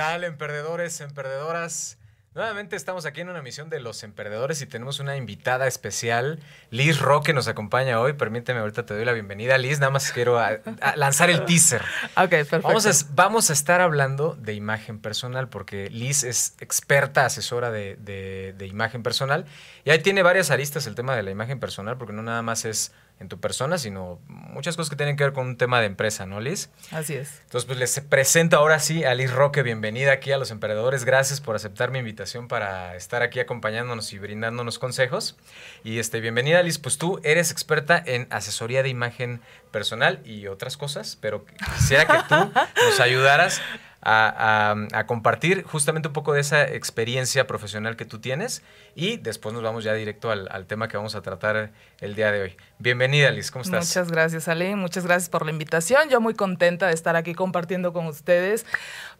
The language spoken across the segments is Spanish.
tal, emprendedores, emprendedoras? Nuevamente estamos aquí en una misión de los emprendedores y tenemos una invitada especial, Liz Roque nos acompaña hoy. Permíteme, ahorita te doy la bienvenida. Liz, nada más quiero a- a lanzar el teaser. Ok, perfecto. Vamos a, vamos a estar hablando de imagen personal porque Liz es experta asesora de, de- de imagen personal y ahí tiene varias aristas el tema de la imagen personal porque no nada más es en tu persona, sino muchas cosas que tienen que ver con un tema de empresa, ¿no, Liz? Así es. Entonces, pues les presento ahora sí a Liz Roque. Bienvenida aquí a Los Emprendedores. Gracias por aceptar mi invitación para estar aquí acompañándonos y brindándonos consejos. Y este, bienvenida, Liz. Pues tú eres experta en asesoría de imagen personal y otras cosas, pero quisiera que tú nos ayudaras a, a- a compartir justamente un poco de esa experiencia profesional que tú tienes y después nos vamos ya directo al, al tema que vamos a tratar el día de hoy. Bienvenida, Liz. ¿Cómo estás? Muchas gracias, Ale. Muchas gracias por la invitación. Yo muy contenta de estar aquí compartiendo con ustedes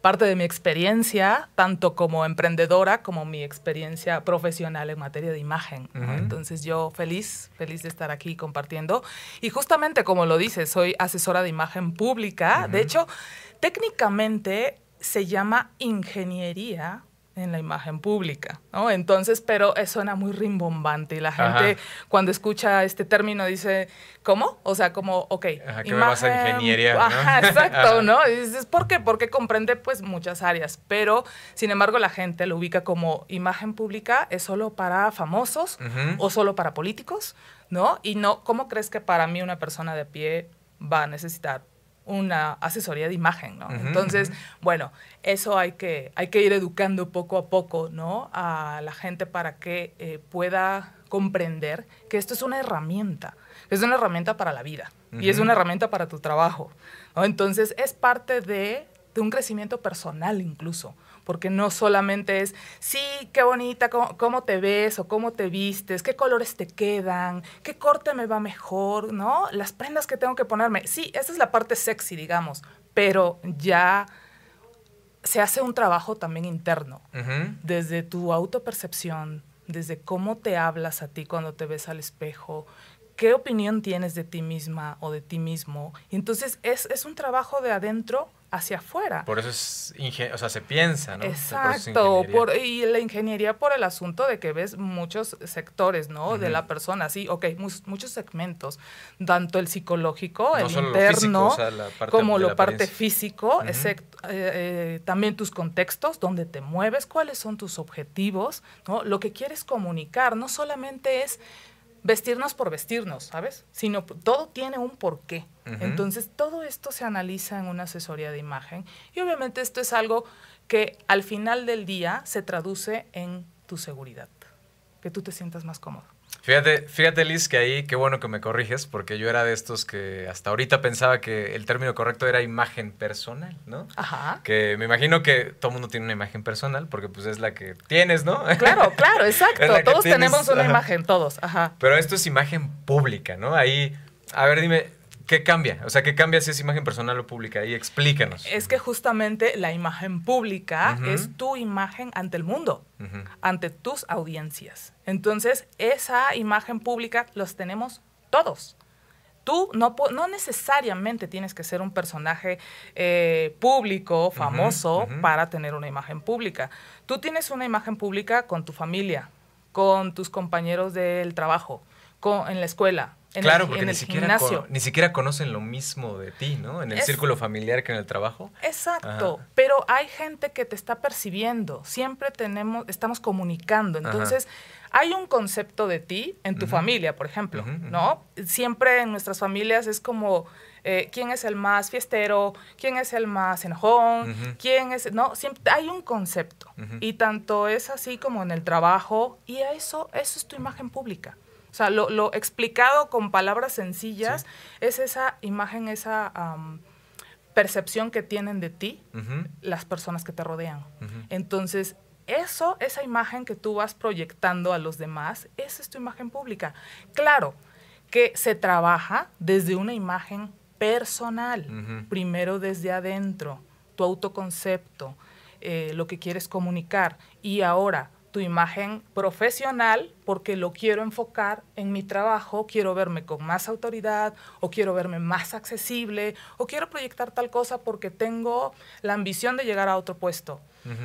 parte de mi experiencia, tanto como emprendedora como mi experiencia profesional en materia de imagen. Entonces yo feliz, feliz de estar aquí compartiendo. Y justamente como lo dices, soy asesora de imagen pública. De hecho, técnicamente se llama ingeniería en la imagen pública, ¿no? Entonces, pero suena muy rimbombante y la gente Ajá. cuando escucha este término dice, ¿cómo? O sea, como, ok. Ajá, ¿qué me vas a imagen- ingeniería, no? Ajá, exacto, ¿no? Y dices, ¿por qué? Porque comprende pues muchas áreas, pero sin embargo la gente lo ubica como imagen pública es solo para famosos o solo para políticos, ¿no? Y no, ¿cómo crees que para mí una persona de pie va a necesitar una asesoría de imagen, ¿no? Entonces, bueno, eso hay que, hay que ir educando poco a poco, ¿no? A la gente para que eh, pueda comprender que esto es una herramienta, es una herramienta para la vida y es una herramienta para tu trabajo, ¿no? Entonces, es parte de, de un crecimiento personal incluso, porque no solamente es, sí, qué bonita, cómo, cómo te ves o cómo te vistes, qué colores te quedan, qué corte me va mejor, ¿no? Las prendas que tengo que ponerme. Sí, esa es la parte sexy, digamos, pero ya se hace un trabajo también interno, desde tu autopercepción, desde cómo te hablas a ti cuando te ves al espejo, qué opinión tienes de ti misma o de ti mismo. Y entonces es, es un trabajo de adentro hacia afuera. Por eso es, o sea, se piensa, ¿no? Por Exacto, por- y la ingeniería por el asunto de que ves muchos sectores, ¿no? De la persona, sí, ok, muchos segmentos, tanto el psicológico, No el lo físico, interno, o sea, la como lo la parte físico, excepto, eh, eh, también tus contextos, dónde te mueves, cuáles son tus objetivos, ¿no? Lo que quieres comunicar no solamente es vestirnos por vestirnos, ¿sabes? Sino todo tiene un porqué. Entonces, todo esto se analiza en una asesoría de imagen y obviamente esto es algo que al final del día se traduce en tu seguridad, que tú te sientas más cómodo. Fíjate, fíjate, Liz, que ahí qué bueno que me corriges, porque yo era de estos que hasta ahorita pensaba que el término correcto era imagen personal, ¿no? Ajá. Que me imagino que todo mundo tiene una imagen personal, porque pues es la que tienes, ¿no? Claro, claro, exacto. Todos tienes, tenemos una ajá. imagen, todos. Ajá. Pero esto es imagen pública, ¿no? Ahí, a ver, dime, ¿qué cambia? O sea, ¿qué cambia si es imagen personal o pública? Ahí explícanos. Es que justamente la imagen pública es tu imagen ante el mundo. Ante tus audiencias. Entonces, esa imagen pública los tenemos todos. Tú no, no necesariamente tienes que ser un personaje eh, público, famoso, para tener una imagen pública. Tú tienes una imagen pública con tu familia, con tus compañeros del trabajo, con, en la escuela, en claro, el, porque en ni el siquiera, ni siquiera conocen lo mismo de ti, ¿no? En el Es- círculo familiar que en el trabajo. Exacto, Ajá. pero hay gente que te está percibiendo, siempre tenemos, estamos comunicando, Ajá. entonces hay un concepto de ti en tu familia, por ejemplo. ¿no? Siempre en nuestras familias es como, eh, ¿quién es el más fiestero? ¿Quién es el más enojón? ¿Quién es...? No, siempre hay un concepto, y tanto es así como en el trabajo, y eso, eso es tu imagen pública. O sea, lo, lo explicado con palabras sencillas es esa imagen, esa percepción que tienen de ti las personas que te rodean. Entonces, eso, esa imagen que tú vas proyectando a los demás, esa es tu imagen pública. Claro que se trabaja desde una imagen personal, primero desde adentro, tu autoconcepto, eh, lo que quieres comunicar. Y ahora, tu imagen profesional porque lo quiero enfocar en mi trabajo, quiero verme con más autoridad o quiero verme más accesible o quiero proyectar tal cosa porque tengo la ambición de llegar a otro puesto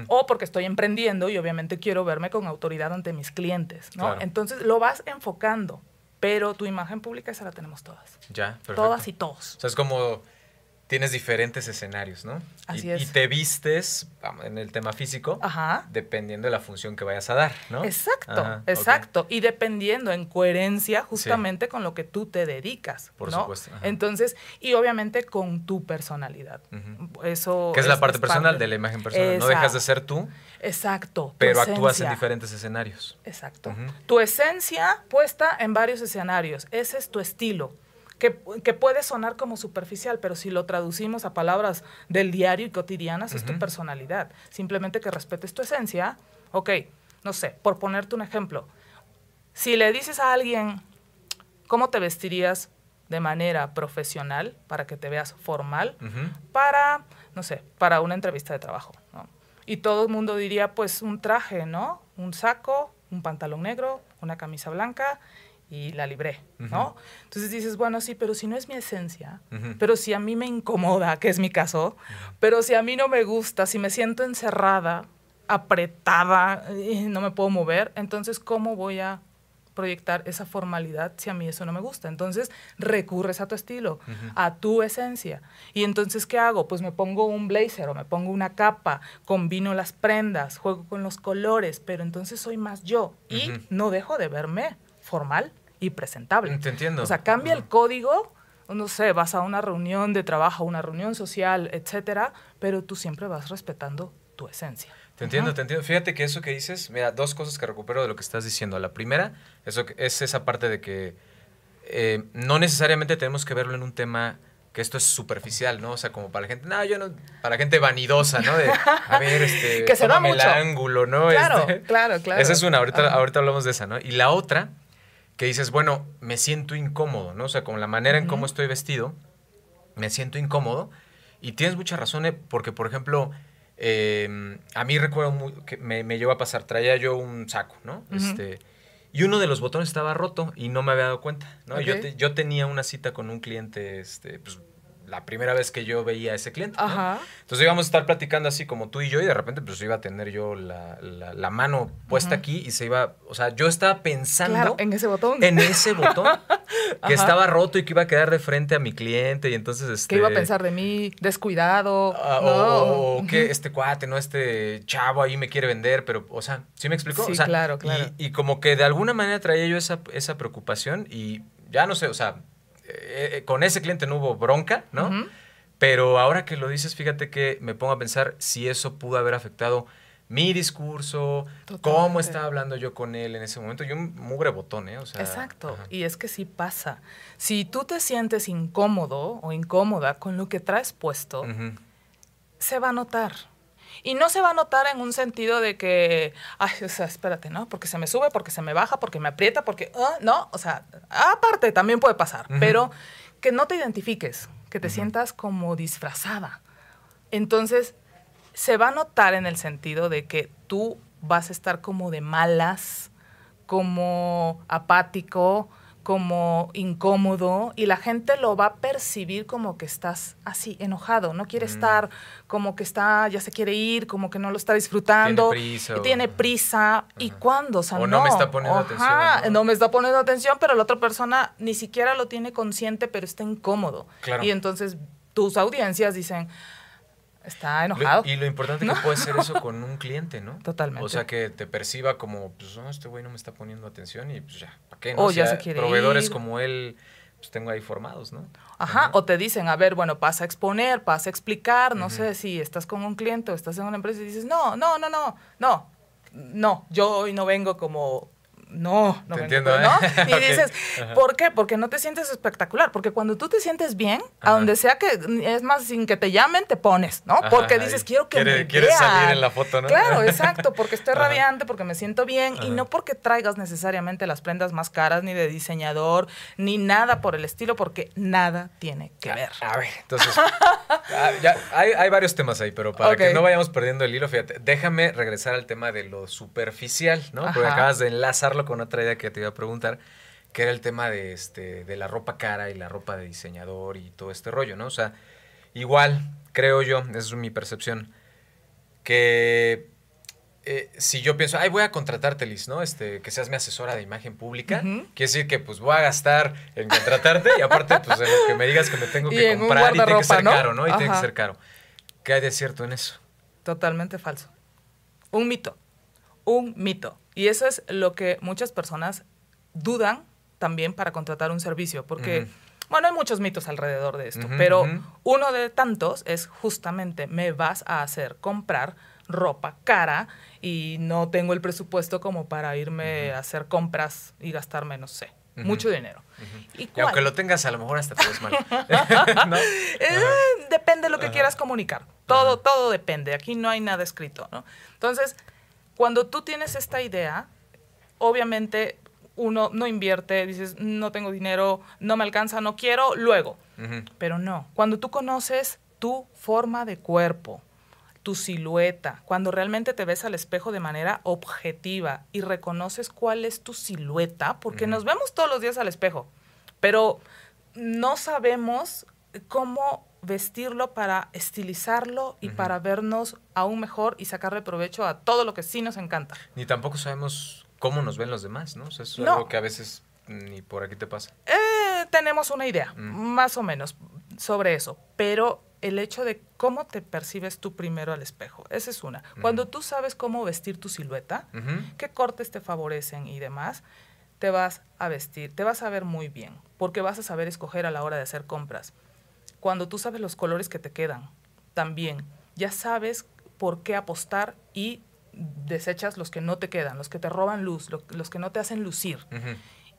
o porque estoy emprendiendo y obviamente quiero verme con autoridad ante mis clientes, ¿no? Entonces lo vas enfocando, pero tu imagen pública esa la tenemos todas. Ya, perfecto. Todas y todos. O sea, es como tienes diferentes escenarios, ¿no? Así y, es. Y te vistes en el tema físico Ajá. dependiendo de la función que vayas a dar, ¿no? Exacto, Ajá, exacto. Y dependiendo en coherencia justamente con lo que tú te dedicas. Por ¿no? supuesto, ajá. Entonces, y obviamente con tu personalidad. Eso Que es, la parte personal parte. de la imagen personal. No dejas de ser tú, Exacto. pero actúas en diferentes escenarios. Exacto. Tu esencia puesta en varios escenarios. Ese es tu estilo. Que, que puede sonar como superficial, pero si lo traducimos a palabras del diario y cotidianas, es tu personalidad. Simplemente que respetes tu esencia. Ok, no sé, por ponerte un ejemplo. Si le dices a alguien, ¿cómo te vestirías de manera profesional para que te veas formal? Para, no sé, para una entrevista de trabajo, ¿no? Y todo el mundo diría, pues, un traje, ¿no? Un saco, un pantalón negro, una camisa blanca y la libré, ¿no? Ujú. Entonces dices, bueno, sí, pero si no es mi esencia, Ujú. pero si a mí me incomoda, que es mi caso, pero si a mí no me gusta, si me siento encerrada, apretada, no me puedo mover, entonces, ¿cómo voy a proyectar esa formalidad si a mí eso no me gusta? Entonces, recurres a tu estilo, Ujú. a tu esencia. Y entonces, ¿qué hago? Pues me pongo un blazer o me pongo una capa, combino las prendas, juego con los colores, pero entonces soy más yo y no dejo de verme formal y presentable. Te entiendo. O sea, cambia el código, no sé, vas a una reunión de trabajo, una reunión social, etcétera, pero tú siempre vas respetando tu esencia. Te entiendo, te entiendo. Fíjate que eso que dices, mira, dos cosas que recupero de lo que estás diciendo. La primera, eso es esa parte de que eh, no necesariamente tenemos que verlo en un tema que esto es superficial, ¿no? O sea, como para la gente, no, yo no, para la gente vanidosa, ¿no? De, a ver, este, Que se mucho. el ángulo, ¿no? Claro, Este, claro, claro. Esa es una, ahorita, ahorita hablamos de esa, ¿no? Y la otra, que dices, bueno, me siento incómodo, ¿no? O sea, como la manera en cómo estoy vestido, me siento incómodo. Y tienes mucha razón, eh, porque, por ejemplo, eh, a mí recuerdo muy- que me, me llegó a pasar, traía yo un saco, ¿no? Este, y uno de los botones estaba roto y no me había dado cuenta, ¿no? Yo, te- yo tenía una cita con un cliente, este, pues, la primera vez que yo veía a ese cliente. ¿no? Ajá. Entonces íbamos a estar platicando así como tú y yo y de repente pues iba a tener yo la, la- la mano puesta aquí y se iba, o sea, yo estaba pensando Claro, en ese botón. en ese botón que estaba roto y que iba a quedar de frente a mi cliente y entonces este ¿Qué iba a pensar de mí? Descuidado. ah, ¿no? o, que este cuate, no este chavo ahí me quiere vender, pero, o sea, ¿sí me explicó? Sí, O sea, claro, claro. Y, y como que de alguna manera traía yo esa, esa preocupación y ya no sé, o sea, eh, eh, con ese cliente no hubo bronca, ¿no? Pero ahora que lo dices, fíjate que me pongo a pensar si eso pudo haber afectado mi discurso, cómo estaba hablando yo con él en ese momento. Yo un mugre botón, ¿eh? O sea, Exacto. ajá. Y es que sí pasa. Si tú te sientes incómodo o incómoda con lo que traes puesto, se va a notar. Y no se va a notar en un sentido de que, ay, o sea, espérate, ¿no? Porque se me sube, porque se me baja, porque me aprieta, porque, ah, no, o sea, aparte también puede pasar, pero que no te identifiques, que te sientas como disfrazada. Entonces, se va a notar en el sentido de que tú vas a estar como de malas, como apático, como incómodo y la gente lo va a percibir como que estás así, enojado, no quiere Mm. estar, como que está, ya se quiere ir, como que no lo está disfrutando. Tiene prisa o- Tiene prisa. ¿Y cuándo? O sea, O no me está poniendo Ajá, atención, ¿no? ¿no? me está poniendo atención, pero la otra persona ni siquiera lo tiene consciente, pero está incómodo. Claro. Y entonces tus audiencias dicen, está enojado. Lo- y lo importante ¿No? que puede ser eso con un cliente, ¿no? Totalmente. O sea, que te perciba como, pues, no, este güey no me está poniendo atención y pues ya, ¿para qué? O No? ya Si se quiere Proveedores ir. como él, pues tengo ahí formados, ¿no? Ajá, o te dicen, a ver, bueno, pasa a exponer, pasa a explicar, no sé si estás con un cliente o estás en una empresa y dices, no, no, no, no, no, no, yo hoy no vengo como no, no Te me entiendo, ¿eh? ¿no? Y dices. ¿por qué? Porque no te sientes espectacular. Porque cuando tú te sientes bien, a donde sea que, es más, sin que te llamen, te pones, ¿no? Ajá, porque dices, quiero que quiere- me quieres vean. salir en la foto, ¿no? Claro, exacto, porque estoy Ajá. radiante, porque me siento bien y no porque traigas necesariamente las prendas más caras, ni de diseñador, ni nada por el estilo, porque nada tiene que ver. A ver, entonces, ah, ya, hay, hay varios temas ahí, pero para que no vayamos perdiendo el hilo, fíjate, déjame regresar al tema de lo superficial, ¿no? Porque acabas de enlazarlo con otra idea que te iba a preguntar, que era el tema de, este, de la ropa cara y la ropa de diseñador y todo este rollo, ¿no? O sea, igual, creo yo, esa es mi percepción, que eh, si yo pienso, ay, voy a contratarte, Liz, ¿no? Este, que seas mi asesora de imagen pública, Ujú. quiere decir que pues voy a gastar en contratarte y aparte, pues en lo que me digas que me tengo Y que comprar y tiene que ser ¿no? caro, ¿no? Y tiene que Ajá. ser caro. ¿Qué hay de cierto en eso? Totalmente falso. Un mito. Un mito. Y eso es lo que muchas personas dudan también para contratar un servicio, porque, bueno, hay muchos mitos alrededor de esto, pero uno de tantos es justamente me vas a hacer comprar ropa cara y no tengo el presupuesto como para irme a hacer compras y gastarme, no sé, mucho dinero. ¿Y aunque lo tengas, a lo mejor hasta te ves mal. ¿No? Eh, depende de lo que quieras comunicar. Todo, todo depende. Aquí no hay nada escrito, ¿no? Entonces, cuando tú tienes esta idea, obviamente uno no invierte, dices, no tengo dinero, no me alcanza, no quiero, luego. Pero no, cuando tú conoces tu forma de cuerpo, tu silueta, cuando realmente te ves al espejo de manera objetiva y reconoces cuál es tu silueta, porque nos vemos todos los días al espejo, pero no sabemos cómo vestirlo para estilizarlo y para vernos aún mejor y sacarle provecho a todo lo que sí nos encanta. Ni tampoco sabemos cómo nos ven los demás, ¿no? O sea, eso es No. algo que a veces ni por aquí te pasa. Eh, tenemos una idea, Mm. más o menos, sobre eso, pero el hecho de cómo te percibes tú primero al espejo, esa es una. Cuando tú sabes cómo vestir tu silueta, qué cortes te favorecen y demás, te vas a vestir, te vas a ver muy bien, porque vas a saber escoger a la hora de hacer compras. Cuando tú sabes los colores que te quedan, también ya sabes por qué apostar y desechas los que no te quedan, los que te roban luz, lo- los que no te hacen lucir.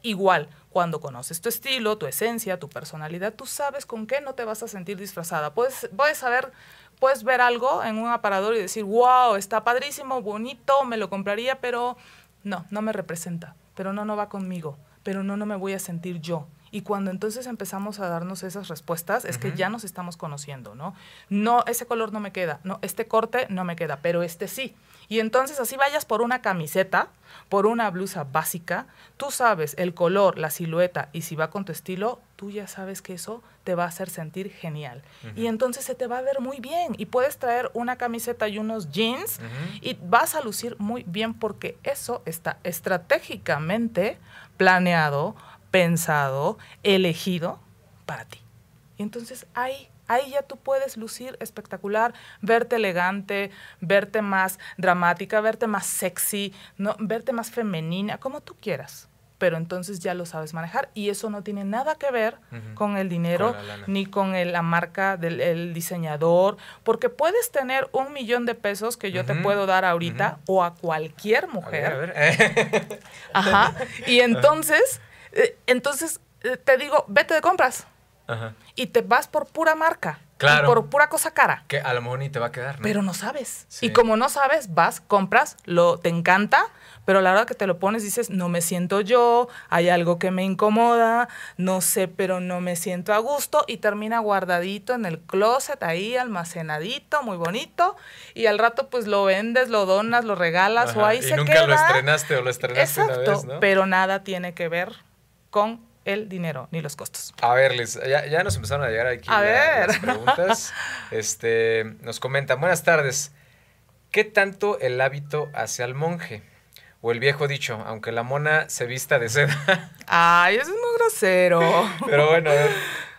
Igual, cuando conoces tu estilo, tu esencia, tu personalidad, tú sabes con qué no te vas a sentir disfrazada. Puedes, puedes saber, puedes ver algo en un aparador y decir, wow, está padrísimo, bonito, me lo compraría, pero no, no me representa, pero no, no va conmigo, pero no, no me voy a sentir yo. Y cuando entonces empezamos a darnos esas respuestas, es que ya nos estamos conociendo, ¿no? No, ese color no me queda, no, este corte no me queda, pero este sí. Y entonces así vayas por una camiseta, por una blusa básica, tú sabes el color, la silueta y si va con tu estilo, tú ya sabes que eso te va a hacer sentir genial. Y entonces se te va a ver muy bien y puedes traer una camiseta y unos jeans y vas a lucir muy bien porque eso está estratégicamente planeado, pensado, elegido para ti. Y entonces ahí, ahí ya tú puedes lucir espectacular, verte elegante, verte más dramática, verte más sexy, no, verte más femenina, como tú quieras. Pero entonces ya lo sabes manejar y eso no tiene nada que ver con el dinero Con ni con el- la marca del el diseñador, porque puedes tener un millón de pesos que yo te puedo dar ahorita o a cualquier A mujer. ver, a ver. Ajá. Y entonces, entonces eh, te digo, vete de compras Ajá. y te vas por pura marca. y Claro. por pura cosa cara. Que a lo mejor ni te va a quedar, ¿no? Pero no sabes. Sí. Y como no sabes, vas, compras, lo te encanta, pero a la hora que te lo pones dices, no me siento yo, hay algo que me incomoda, no sé, pero no me siento a gusto y termina guardadito en el closet ahí almacenadito, muy bonito, y al rato pues lo vendes, lo donas, lo regalas o ahí y se nunca queda. lo estrenaste o lo estrenaste Exacto, una vez, ¿no? pero nada tiene que ver con el dinero ni los costos. A ver, Liz, ya, ya nos empezaron a llegar aquí A ver. las preguntas. Este, nos comentan, buenas tardes. ¿Qué tanto el hábito hace al monje? O el viejo dicho, aunque la mona se vista de seda. Ay, eso es muy grosero. Pero bueno,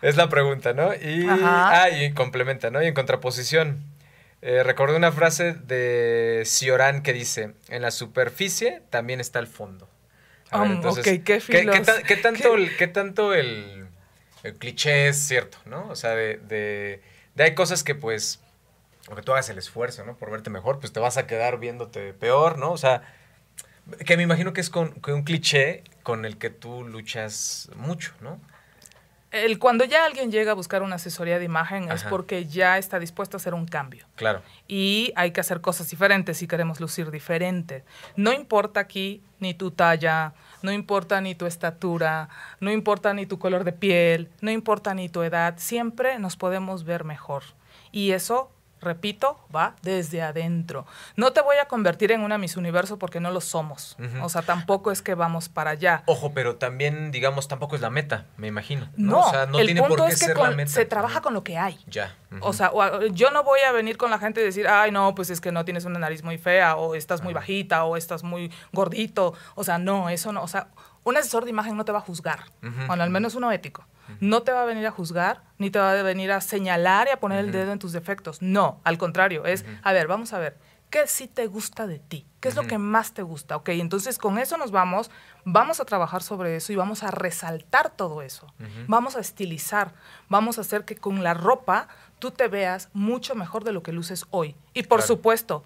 es la pregunta, ¿no? Y, Ajá. ah, y complementa, ¿no? Y en contraposición, eh, recordé una frase de Ciorán que dice, en la superficie también está el fondo. A ver, Um, entonces, qué ¿qué, qué tan- qué tanto, el, qué tanto el, el cliché es cierto, ¿no? O sea, de, de, de hay cosas que pues, aunque tú hagas el esfuerzo, ¿no? Por verte mejor, pues te vas a quedar viéndote peor, ¿no? O sea, Que me imagino que es con, con un cliché con el que tú luchas mucho, ¿no? El, cuando ya alguien llega a buscar una asesoría de imagen es porque ya está dispuesto a hacer un cambio. Claro. y hay que hacer cosas diferentes si queremos lucir diferente. No importa aquí ni tu talla, no importa ni tu estatura, no importa ni tu color de piel, no importa ni tu edad, siempre nos podemos ver mejor. Y eso, repito, va desde adentro. No te voy a convertir en una Miss Universo porque no lo somos. O sea, tampoco es que vamos para allá. Ojo, pero también, digamos, tampoco es la meta, me imagino. No, No, o sea, no el tiene punto por qué es que ser con- la meta. se trabaja con lo que hay. Ya. O sea, o yo no voy a venir con la gente y decir, ay, no, pues es que no tienes una nariz muy fea, o estás muy bajita, o estás muy gordito. O sea, no, eso no. O sea, un asesor de imagen no te va a juzgar. Bueno, al menos uno ético. No te va a venir a juzgar, ni te va a venir a señalar y a poner el dedo en tus defectos. No, al contrario, es, a ver, vamos a ver, ¿qué sí te gusta de ti? ¿Qué es lo que más te gusta? Ok, entonces con eso nos vamos, vamos a trabajar sobre eso y vamos a resaltar todo eso. Vamos a estilizar, vamos a hacer que con la ropa tú te veas mucho mejor de lo que luces hoy. Y por Claro. supuesto,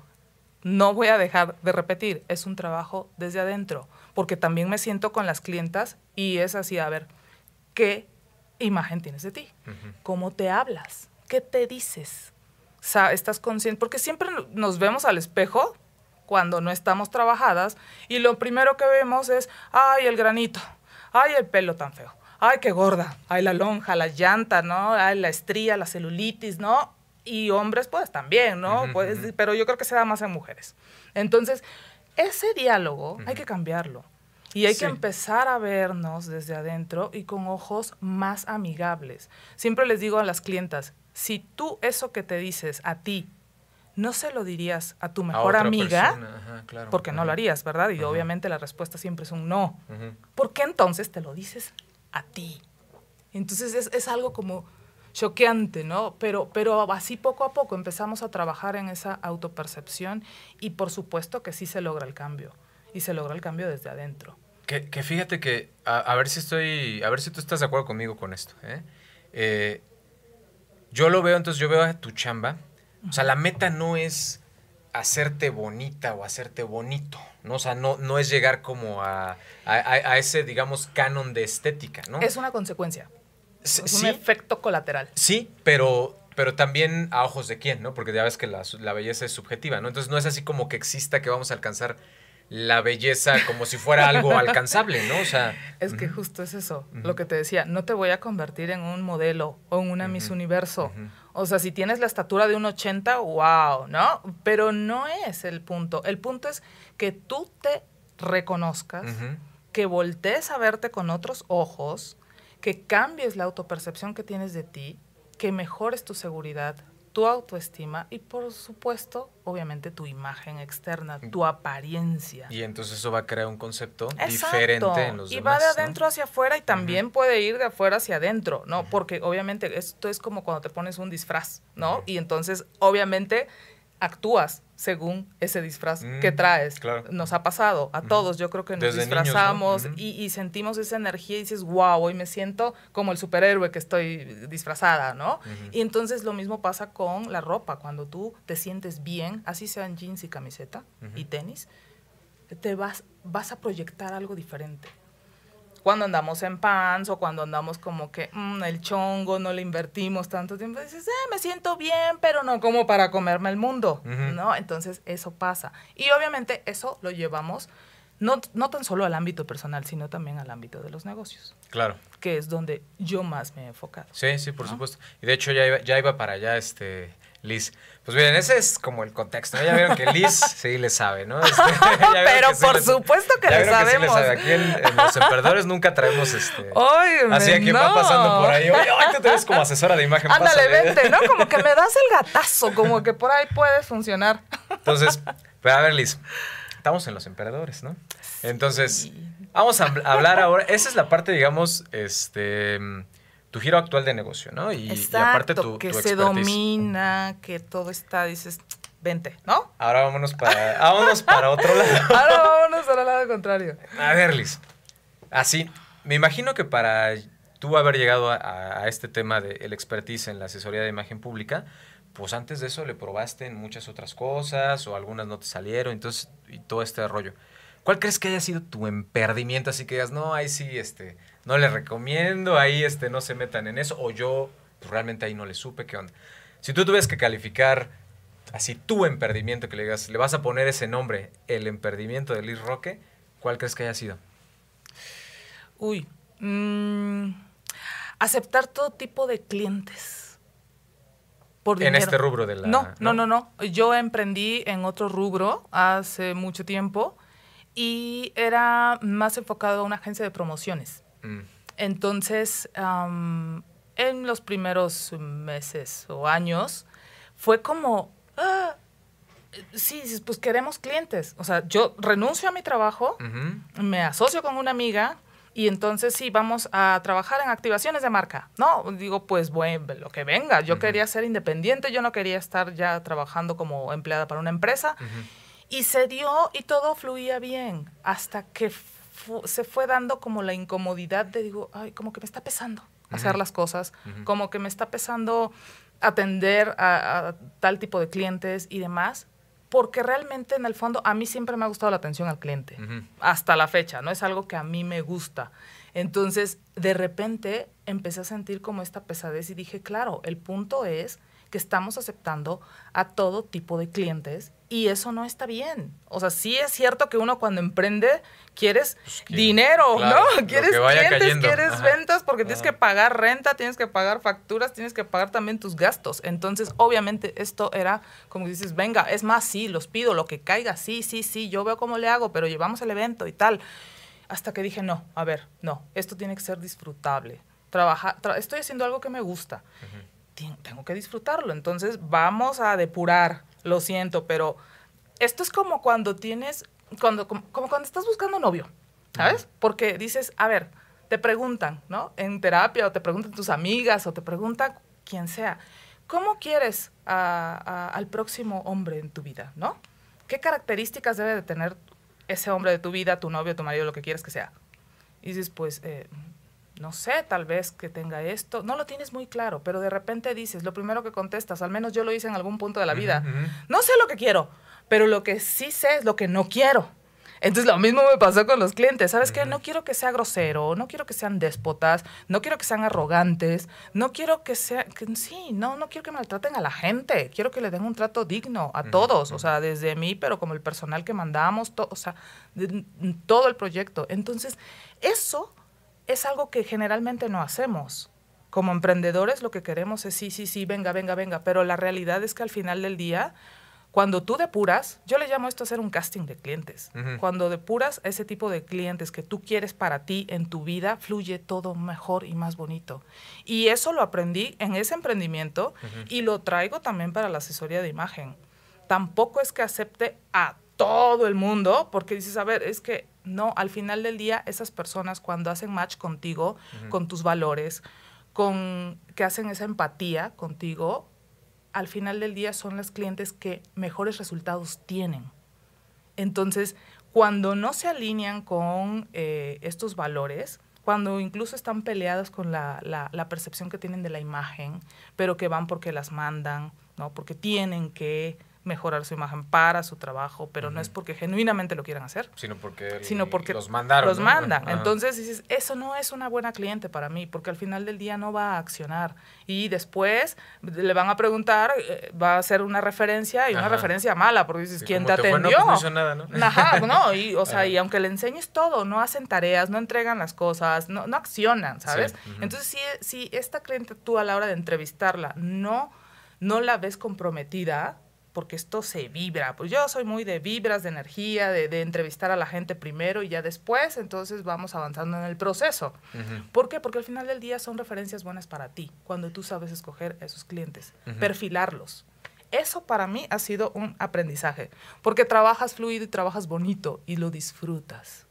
no voy a dejar de repetir, es un trabajo desde adentro, porque también me siento con las clientas y es así, a ver, ¿qué imagen tienes de ti? ¿Cómo te hablas? ¿Qué te dices? Sa- ¿Estás consciente? Porque siempre no- nos vemos al espejo cuando no estamos trabajadas y lo primero que vemos es, ay, el granito, ay, el pelo tan feo, ay, qué gorda, ay, la lonja, la llanta, ¿no? Ay, la estría, la celulitis, ¿no? Y hombres, pues también, ¿no? Pues, pero yo creo que se da más en mujeres. Entonces, ese diálogo hay que cambiarlo. Y hay Sí. que empezar a vernos desde adentro y con ojos más amigables. Siempre les digo a las clientas, si tú eso que te dices a ti no se lo dirías a tu mejor ajá, claro. porque no lo harías, ¿verdad? Y Ajá. obviamente la respuesta siempre es un no. ¿Por qué entonces te lo dices a ti? Entonces es, es algo como choqueante, ¿no? Pero, pero así poco a poco empezamos a trabajar en esa autopercepción y por supuesto que sí se logra el cambio. Y se logra el cambio desde adentro. Que, que fíjate que, a, a ver si estoy, a ver si tú estás de acuerdo conmigo con esto. ¿eh? Eh, yo lo veo, entonces yo veo a tu chamba. O sea, la meta no es hacerte bonita o hacerte bonito, ¿no? O sea, no, no es llegar como a, a, a- a ese, digamos, canon de estética, ¿no? Es una consecuencia. Sí, Es un efecto colateral. sí, pero, pero también a ojos de quién, ¿no? Porque ya ves que la, la belleza es subjetiva, ¿no? Entonces no es así como que exista que vamos a alcanzar la belleza como si fuera algo alcanzable, ¿no? O sea... Es que justo es eso, lo que te decía, no te voy a convertir en un modelo o en una Miss Universo. O sea, si tienes la estatura de un 80, wow, ¿no? Pero no es el punto. El punto es que tú te reconozcas, que voltees a verte con otros ojos, que cambies la autopercepción que tienes de ti, que mejores tu seguridad, tu autoestima y por supuesto, obviamente tu imagen externa, tu apariencia. Y entonces eso va a crear un concepto Exacto. diferente en los y demás. va de ¿no? adentro hacia afuera y también puede ir de afuera hacia adentro, ¿no? Porque obviamente esto es como cuando te pones un disfraz, ¿no? Y entonces obviamente actúas según ese disfraz Mm, que traes. claro. Nos ha pasado a todos, yo creo que nos Desde niños, ¿no? disfrazamos y, y sentimos esa energía y dices, wow, hoy me siento como el superhéroe que estoy disfrazada, ¿no? Y entonces lo mismo pasa con la ropa, cuando tú te sientes bien, así sean jeans y camiseta y tenis, te vas, vas a proyectar algo diferente. Cuando andamos en pants o cuando andamos como que "Mm, el chongo, no le invertimos tanto tiempo, dices, "Eh, me siento bien, pero no como para comerme el mundo. ¿no? Entonces eso pasa. Y obviamente eso lo llevamos no, no tan solo al ámbito personal, sino también al ámbito de los negocios, Claro. que es donde yo más me he enfocado. Sí, sí, por ¿No? supuesto. Y de hecho ya iba, ya iba para allá, este, Liz. Pues miren, ese es como el contexto. ¿no? Ya vieron que Liz sí le sabe, ¿no? Este, Pero que sí por le- supuesto que ya le vieron sí sabemos. sabe. Aquí en, en Los Emperadores nunca traemos este... Óyeme, Así a quien va pasando por ahí. Oye, tú te ves como asesora de imagen. Ándale, pásale". vente, ¿no? Como que me das el gatazo, como que por ahí puede funcionar. Entonces, pero a ver, Liz, estamos en Los Emperadores, ¿no? Entonces, vamos a habl- hablar ahora. Esa es la parte, digamos, este, tu giro actual de negocio, ¿no? Y, y Exacto, aparte tu, que tu se domina, que todo está, dices, vente, ¿no? Ahora vámonos para, vámonos para otro lado. Ahora vámonos al lado contrario. A ver, Liz. Así, me imagino que para tú haber llegado a, este tema del expertise en la asesoría de imagen pública, pues antes de eso le probaste en muchas otras cosas o algunas no te salieron, entonces, y todo este rollo. ¿Cuál crees que haya sido tu emperdimiento? Así que digas, no, ahí sí, este, no le recomiendo, ahí este, no se metan en eso, o yo pues, realmente ahí no le supe qué onda. Si tú tuvieras que calificar así tu emperdimiento, que le digas, le vas a poner ese nombre, el emperdimiento de Liz Roque, ¿cuál crees que haya sido? Uy, mm, aceptar todo tipo de clientes. Por en este rubro de la... No, no, no, no, Yo emprendí en otro rubro hace mucho tiempo y era más enfocado a una agencia de promociones. Mm. Entonces, en los primeros meses o años, fue como, ah, sí, pues queremos clientes. O sea, yo renuncio a mi trabajo, me asocio con una amiga y entonces sí, vamos a trabajar en activaciones de marca. No, digo, pues bueno, lo que venga. Yo quería ser independiente, yo no quería estar ya trabajando como empleada para una empresa. Y se dio y todo fluía bien hasta que se fue dando como la incomodidad de, digo, ay, como que me está pesando hacer las cosas, como que me está pesando atender a, tal tipo de clientes y demás, porque realmente en el fondo a mí siempre me ha gustado la atención al cliente, hasta la fecha, ¿no? Es algo que a mí me gusta. Entonces, de repente empecé a sentir como esta pesadez y dije, claro, el punto es que estamos aceptando a todo tipo de clientes y eso no está bien. O sea, sí es cierto que uno cuando emprende quieres pues, dinero, ¿no? Quieres clientes, quieres ventas porque tienes que pagar renta, tienes que pagar facturas, tienes que pagar también tus gastos. Entonces, obviamente esto era como dices, venga, es más, sí, los pido, lo que caiga, sí, sí, sí, yo veo cómo le hago, pero llevamos el evento y tal. Hasta que dije, no, a ver, no, esto tiene que ser disfrutable. Trabajar, estoy haciendo algo que me gusta tengo que disfrutarlo. Entonces vamos a depurar, lo siento, pero esto es como cuando tienes, cuando, como, cuando estás buscando novio, ¿sabes? Porque dices, a ver, te preguntan, ¿no? En terapia o te preguntan tus amigas o te pregunta quien sea, ¿cómo quieres al próximo hombre en tu vida, ¿no? ¿Qué características debe de tener ese hombre de tu vida, tu novio, tu marido, lo que quieres que sea? Y dices, pues, eh, no sé, tal vez que tenga esto, no lo tienes muy claro, pero de repente dices, lo primero que contestas, al menos yo lo hice en algún punto de la vida, no sé lo que quiero, pero lo que sí sé es lo que no quiero. Entonces lo mismo me pasó con los clientes, ¿sabes qué? No quiero que sea grosero, no quiero que sean déspotas, no quiero que sean arrogantes, no quiero que sea, que, sí, no, no quiero que maltraten a la gente, quiero que le den un trato digno a todos, o sea, desde mí, pero como el personal que mandamos, o sea, todo el proyecto. Entonces, eso es algo que generalmente no hacemos. Como emprendedores lo que queremos es sí, sí, sí, venga, venga, venga, pero la realidad es que al final del día, cuando tú depuras, yo le llamo esto hacer un casting de clientes. Cuando depuras ese tipo de clientes que tú quieres para ti en tu vida, fluye todo mejor y más bonito. Y eso lo aprendí en ese emprendimiento y lo traigo también para la asesoría de imagen. Tampoco es que acepte a todo el mundo, porque dices, a ver, es que no, al final del día, esas personas cuando hacen match contigo, con tus valores, con que hacen esa empatía contigo, al final del día son las clientes que mejores resultados tienen. Entonces, cuando no se alinean con eh, estos valores, cuando incluso están peleados con la, la, percepción que tienen de la imagen, pero que van porque las mandan, ¿no? porque tienen que mejorar su imagen para su trabajo, pero no es porque genuinamente lo quieran hacer, sino porque, sino porque los mandaron. Los mandan. Entonces dices, eso no es una buena cliente para mí, porque al final del día no va a accionar. Y después le van a preguntar, eh, va a hacer una referencia y una referencia mala, porque dices, ¿quién te atendió? no, nada, ¿no? Ajá, no, y, o sea, y aunque le enseñes todo, no hacen tareas, no entregan las cosas, no, no accionan, ¿sabes? Entonces, si, si esta cliente tú a la hora de entrevistarla no, no la ves comprometida, porque esto se vibra. Pues yo soy muy de vibras, de energía, de, entrevistar a la gente primero y ya después, entonces vamos avanzando en el proceso. ¿Por qué? Porque al final del día son referencias buenas para ti, cuando tú sabes escoger a esos clientes, perfilarlos. Eso para mí ha sido un aprendizaje, porque trabajas fluido y trabajas bonito y lo disfrutas.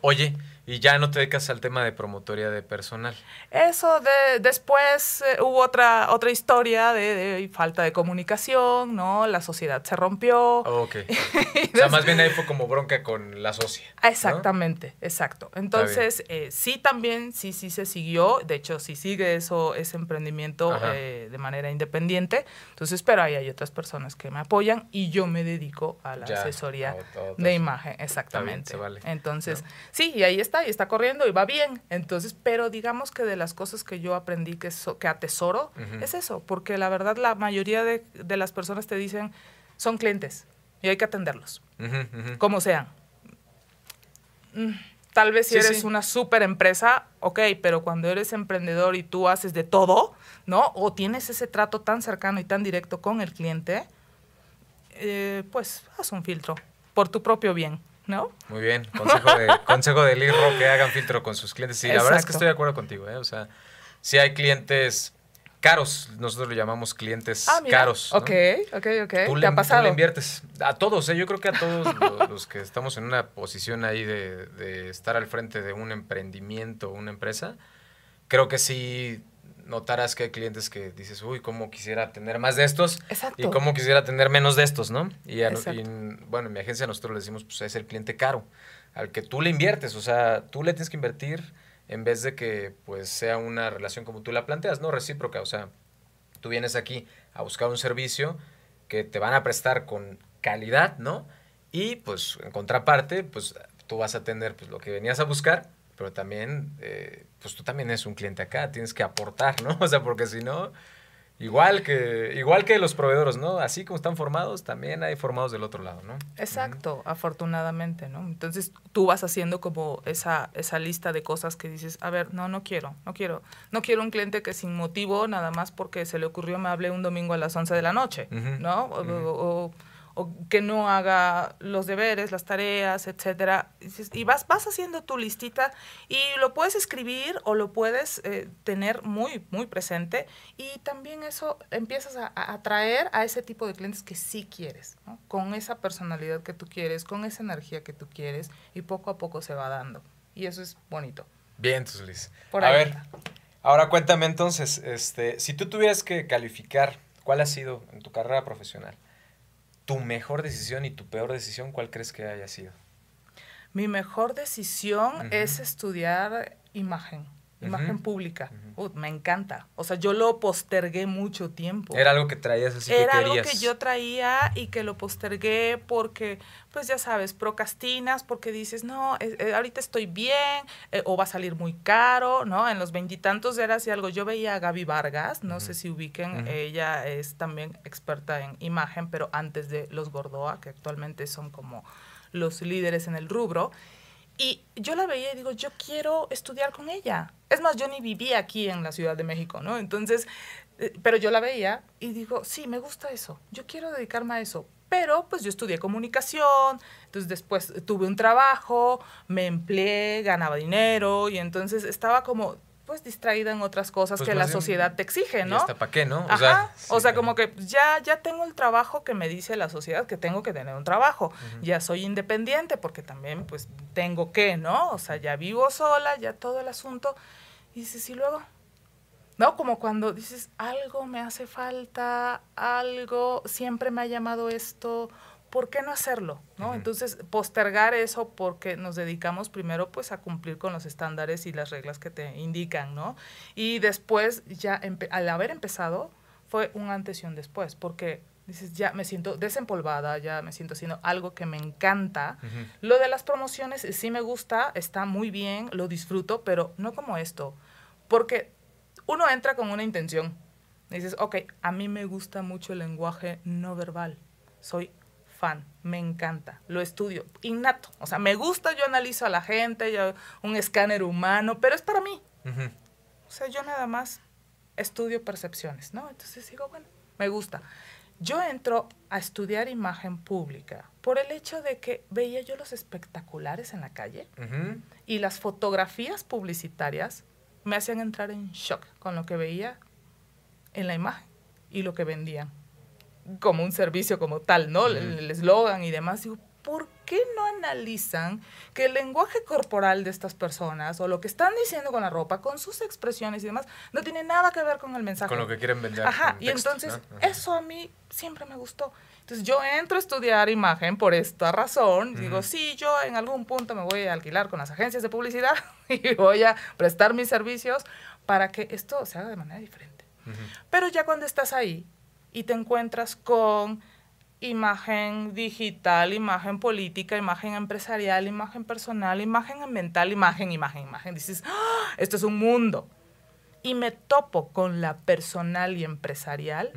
Oye, Y ya no te dedicas al tema de promotoría de personal. Eso de, después eh, hubo otra, otra historia de, de falta de comunicación, ¿no? La sociedad se rompió. Ok. o sea, más bien ahí fue como bronca con la socia. ¿no? Exactamente, exacto. Entonces, eh, sí también, sí, sí se siguió. De hecho, sí sigue eso, ese emprendimiento eh, de manera independiente. Entonces, pero ahí hay otras personas que me apoyan y yo me dedico a la Ya, asesoría a a de imagen, exactamente. se vale. Entonces, ¿No? sí, y ahí está, y está corriendo y va bien. Entonces, pero digamos que de las cosas que yo aprendí que, so- que atesoro es eso, porque la verdad la mayoría de, de las personas te dicen son clientes y hay que atenderlos, como sean. Mm, Tal vez si Sí, eres sí. una super empresa, ok, pero cuando eres emprendedor y tú haces de todo, ¿no? O tienes ese trato tan cercano y tan directo con el cliente, eh, pues haz un filtro por tu propio bien, ¿no? Muy bien, consejo de, consejo de Liz Ro, que hagan filtro con sus clientes. Sí, la verdad es que Exacto. estoy de acuerdo contigo, ¿eh? O sea, si hay clientes caros, nosotros lo llamamos clientes Ah, caros. ¿no? Ok, ok, ok. Tú ¿Te le, ha tú pasado? le inviertes. A todos, ¿eh? yo creo que a todos lo- los, que estamos en una posición ahí de, de estar al frente de un emprendimiento, una empresa, creo que sí notarás que hay clientes que dices, uy, cómo quisiera tener más de estos Exacto. y cómo quisiera tener menos de estos, ¿no? Y, a y en- bueno, en mi agencia nosotros le decimos, pues es el cliente caro, al que tú le inviertes, o sea, tú le tienes que invertir en vez de que pues sea una relación como tú la planteas, ¿no? Recíproca, o sea, tú vienes aquí a buscar un servicio que te van a prestar con calidad, ¿no? Y pues en contraparte, pues tú vas a tener pues, lo que venías a buscar, pero también, eh, pues tú también eres un cliente acá, tienes que aportar, ¿no? O sea, porque si no, igual que, igual que los proveedores, ¿no? Así como están formados, también hay formados del otro lado, ¿no? Exacto, afortunadamente, ¿no? Entonces tú vas haciendo como esa, esa lista de cosas que dices, a ver, no, no quiero, no quiero. No quiero un cliente que sin motivo, nada más porque se le ocurrió, me hable un domingo a las 11 de la noche, ¿no? O, o- o que no haga los deberes, las tareas, etcétera. Y vas, vas haciendo tu listita y lo puedes escribir o lo puedes eh, tener muy, muy presente y también eso empiezas a, a atraer a ese tipo de clientes que sí quieres, ¿no? con esa personalidad que tú quieres, con esa energía que tú quieres y poco a poco se va dando. Y eso es bonito. Bien, Liz. Por a ahí ver, está. ahora cuéntame entonces, este, si tú tuvieras que calificar cuál ha sido en tu carrera profesional tu mejor decisión y tu peor decisión, ¿cuál crees que haya sido? Mi mejor decisión es estudiar imagen, imagen pública. Uh, me encanta. O sea, yo lo postergué mucho tiempo. Era algo que traías así Era que algo querías. que yo traía y que lo postergué porque, pues ya sabes, procrastinas, porque dices, no, eh, ahorita estoy bien, eh, o va a salir muy caro, ¿no? En los veintitantos era así algo. Yo veía a Gaby Vargas, no sé si ubiquen, ella es también experta en imagen, pero antes de los Gordoa, que actualmente son como los líderes en el rubro. Y yo la veía y digo, yo quiero estudiar con ella. Es más, yo ni vivía aquí en la Ciudad de México, ¿no? Entonces, eh, pero yo la veía y digo, sí, me gusta eso, yo quiero dedicarme a eso. Pero pues yo estudié comunicación, entonces después tuve un trabajo, me empleé, ganaba dinero y entonces estaba como pues distraída en otras cosas Pues, que la sociedad te exige, ¿Y ¿no? hasta para qué, no? Ajá. O sea, como que ya, ya tengo el trabajo que me dice la sociedad que tengo que tener un trabajo. Ya soy independiente porque también pues tengo que, ¿no? O sea, ya vivo sola, ya todo el asunto. Y dices, ¿y luego? ¿No? Como cuando dices, algo me hace falta, algo, siempre me ha llamado esto, ¿por qué no hacerlo? ¿no? Entonces, postergar eso porque nos dedicamos primero pues a cumplir con los estándares y las reglas que te indican, ¿no? Y después, ya al haber empezado, fue un antes y un después, porque dices, ya me siento desempolvada, ya me siento haciendo algo que me encanta. Lo de las promociones sí me gusta, está muy bien, lo disfruto, pero no como esto. Porque uno entra con una intención. Dices, ok, a mí me gusta mucho el lenguaje no verbal. Soy fan, me encanta, lo estudio, innato. O sea, me gusta, yo analizo a la gente, yo, un escáner humano, pero es para mí. O sea, yo nada más estudio percepciones, ¿no? Entonces digo, bueno, me gusta. Yo entro a estudiar imagen pública por el hecho de que veía yo los espectaculares en la calle y las fotografías publicitarias me hacían entrar en shock con lo que veía en la imagen y lo que vendían como un servicio como tal, ¿no? El- eslogan y demás. Digo, ¿por qué no analizan que el lenguaje corporal de estas personas o lo que están diciendo con la ropa, con sus expresiones y demás, no tiene nada que ver con el mensaje? Con lo que quieren vender. Ajá, y entonces eso a mí siempre me gustó. Entonces yo entro a estudiar imagen por esta razón. Digo, sí, yo en algún punto me voy a alquilar con las agencias de publicidad y voy a prestar mis servicios para que esto se haga de manera diferente. Pero ya cuando estás ahí y te encuentras con imagen digital, imagen política, imagen empresarial, imagen personal, imagen ambiental, imagen, imagen, imagen, dices, ¡Ah! esto es un mundo. Y me topo con la personal y empresarial,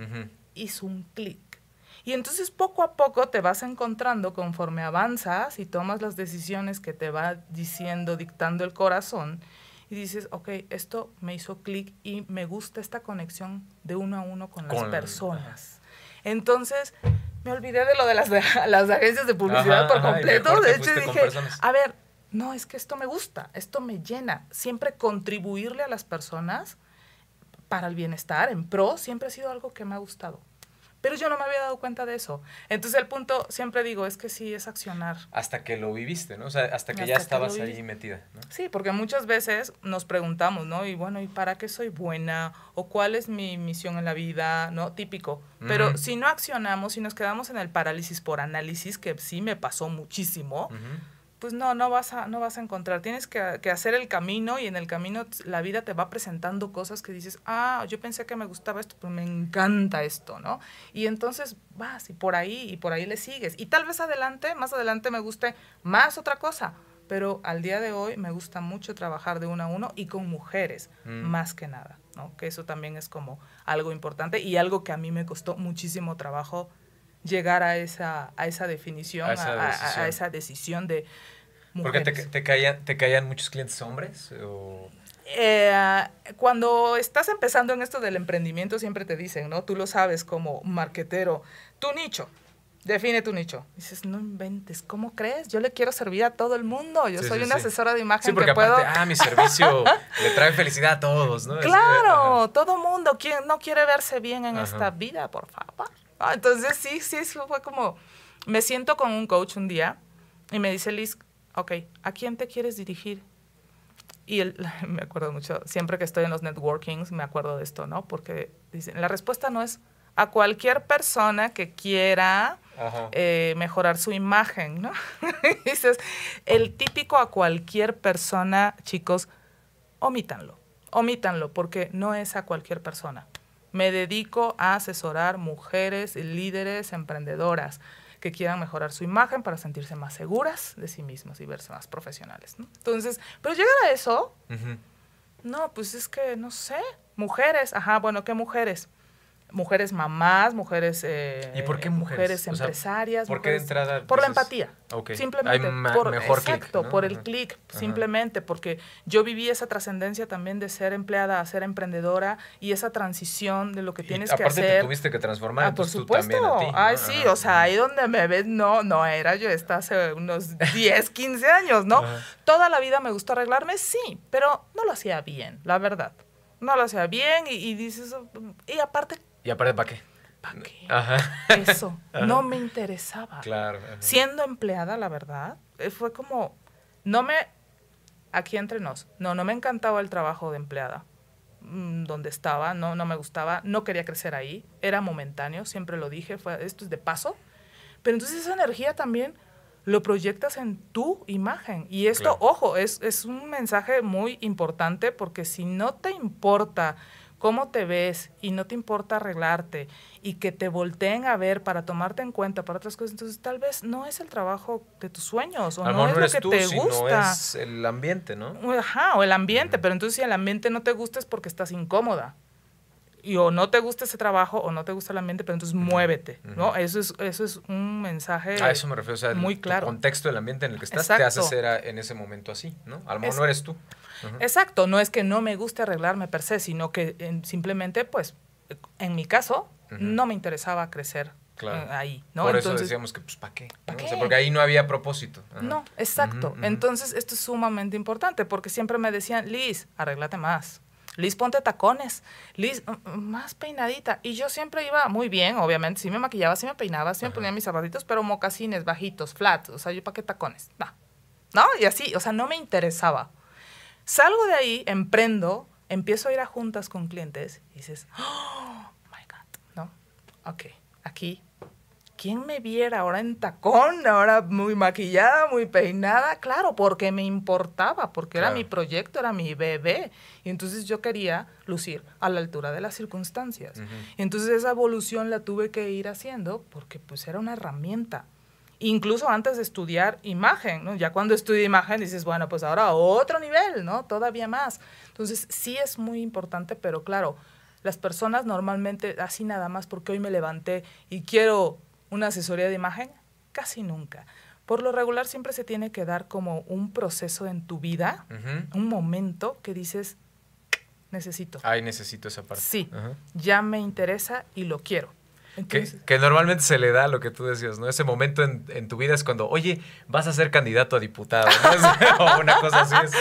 hizo un clic y entonces poco a poco te vas encontrando conforme avanzas y tomas las decisiones que te va diciendo, dictando el corazón. Y dices, ok, esto me hizo clic y me gusta esta conexión de uno a uno con, las personas. Entonces, me olvidé de lo de las, las agencias de publicidad por completo. de hecho, dije, a ver, no, es que esto me gusta, esto me llena. Siempre contribuirle a las personas para el bienestar, en pro, siempre ha sido algo que me ha gustado. Pero yo no me había dado cuenta de eso. Entonces el punto, siempre digo, es que sí es accionar. Hasta que lo viviste, ¿no? O sea, hasta que ya estabas ahí metida, ¿no? Sí, porque muchas veces nos preguntamos, ¿no? Y bueno, ¿y para qué soy buena? ¿O cuál es mi misión en la vida? ¿No? Típico. Pero si no accionamos, si nos quedamos en el parálisis por análisis, que sí me pasó muchísimo, pues no, no vas a, no vas a encontrar. Tienes que, hacer el camino y en el camino la vida te va presentando cosas que dices, ah, yo pensé que me gustaba esto, pero me encanta esto, ¿no? Y entonces vas y por ahí y por ahí le sigues. Y tal vez adelante, más adelante me guste más otra cosa, pero al día de hoy me gusta mucho trabajar de uno a uno y con mujeres, mm. más que nada, ¿no? Que eso también es como algo importante y algo que a mí me costó muchísimo trabajo llegar a esa, a esa definición, a esa, decisión. de mujeres. ¿Porque te, te, caían, te caían muchos clientes hombres? Eh, cuando estás empezando en esto del emprendimiento siempre te dicen, ¿no? Tú lo sabes como marquetero, tu nicho. Define tu nicho. Dices, no inventes, ¿cómo crees? Yo le quiero servir a todo el mundo. Yo soy una asesora de imagen sí, porque aparte, Ah, mi servicio le trae felicidad a todos, ¿no? Claro, todo mundo. ¿Quién no quiere verse bien en esta vida, por favor? Ah, entonces sí, sí, fue como, me siento con un coach un día y me dice, Liz, ok, ¿a quién te quieres dirigir? Y él, me acuerdo mucho, siempre que estoy en los networkings me acuerdo de esto, ¿no? Porque dicen, la respuesta no es a cualquier persona que quiera eh, mejorar su imagen, ¿no? Dices, el típico a cualquier persona, chicos, omítanlo, omítanlo, porque no es a cualquier persona. Me dedico a asesorar mujeres, líderes, emprendedoras que quieran mejorar su imagen para sentirse más seguras de sí mismas y verse más profesionales. Entonces, pero llegar a eso, no, pues es que no sé, mujeres, ajá, bueno, ¿qué mujeres? Mujeres mamás, mujeres, eh, ¿Y por qué mujeres? empresarias. ¿Por qué de entrada? Por la empatía. Simplemente. por, mejor exacto, por el clic, simplemente, porque yo viví esa trascendencia también de ser empleada a ser emprendedora y esa transición de lo que tienes que hacer. Aparte te tuviste que transformar, ah, por supuesto. Ay, sí, o sea, ahí donde me ves, no, no era yo, está hace unos 10, 15 años, ¿no? Toda la vida me gustó arreglarme, sí, pero no lo hacía bien, la verdad. No lo hacía bien y, y dices, y aparte ¿Y aparte para qué? ¿Para qué? Ajá. Eso, no me interesaba. Claro. Siendo empleada, la verdad, eh, fue como, no me, aquí entre nos, no, no me encantaba el trabajo de empleada mm, donde estaba, no, no me gustaba, no quería crecer ahí, era momentáneo, siempre lo dije, fue, esto es de paso, pero entonces esa energía también lo proyectas en tu imagen. Y esto, ojo, es, es un mensaje muy importante porque si no te importa cómo te ves y no te importa arreglarte y que te volteen a ver para tomarte en cuenta para otras cosas, entonces tal vez no es el trabajo de tus sueños o no es lo que te gusta. es el ambiente, ¿no? Ajá, o el ambiente, pero entonces si el ambiente no te gusta es porque estás incómoda. Y o no te gusta ese trabajo o no te gusta el ambiente, pero entonces muévete, ¿no? Eso es, eso es un mensaje A eso me refiero, o sea, muy claro. contexto del ambiente en el que estás te hace ser en ese momento así, ¿no? A lo mejor no eres tú. Exacto, no es que no me guste arreglarme per se, sino que simplemente, pues, en mi caso, no me interesaba crecer eh, ahí, ¿no? Por eso decíamos que, pues, ¿para qué? porque ahí no había propósito. No, exacto. Entonces, esto es sumamente importante, porque siempre me decían, Liz, arréglate más. Liz, ponte tacones. Liz, más peinadita. Y yo siempre iba muy bien, obviamente. Sí me maquillaba, sí me peinaba, sí me ponía mis zapatitos, pero mocasines bajitos, flats. O sea, yo para qué tacones. No. ¿No? Y así, o sea, no me interesaba. Salgo de ahí, emprendo, empiezo a ir a juntas con clientes y dices, oh my God, ¿no? Ok, aquí ¿quién me viera ahora en tacón, ahora muy maquillada, muy peinada? Claro, porque me importaba, porque era mi proyecto, era mi bebé. Y entonces yo quería lucir a la altura de las circunstancias. y entonces esa evolución la tuve que ir haciendo porque pues era una herramienta. Incluso antes de estudiar imagen, ¿no? Ya cuando estudié imagen dices, bueno, pues ahora otro nivel, ¿no? Todavía más. Entonces sí es muy importante, pero claro, las personas normalmente así nada más porque hoy me levanté y quiero una asesoría de imagen? Casi nunca. Por lo regular siempre se tiene que dar como un proceso en tu vida, un momento que dices, necesito. Ay, necesito esa parte. Sí, ya me interesa y lo quiero que, normalmente se le da lo que tú decías, ¿no? Ese momento en, tu vida es cuando, oye, vas a ser candidato a diputado, ¿no? o una cosa así es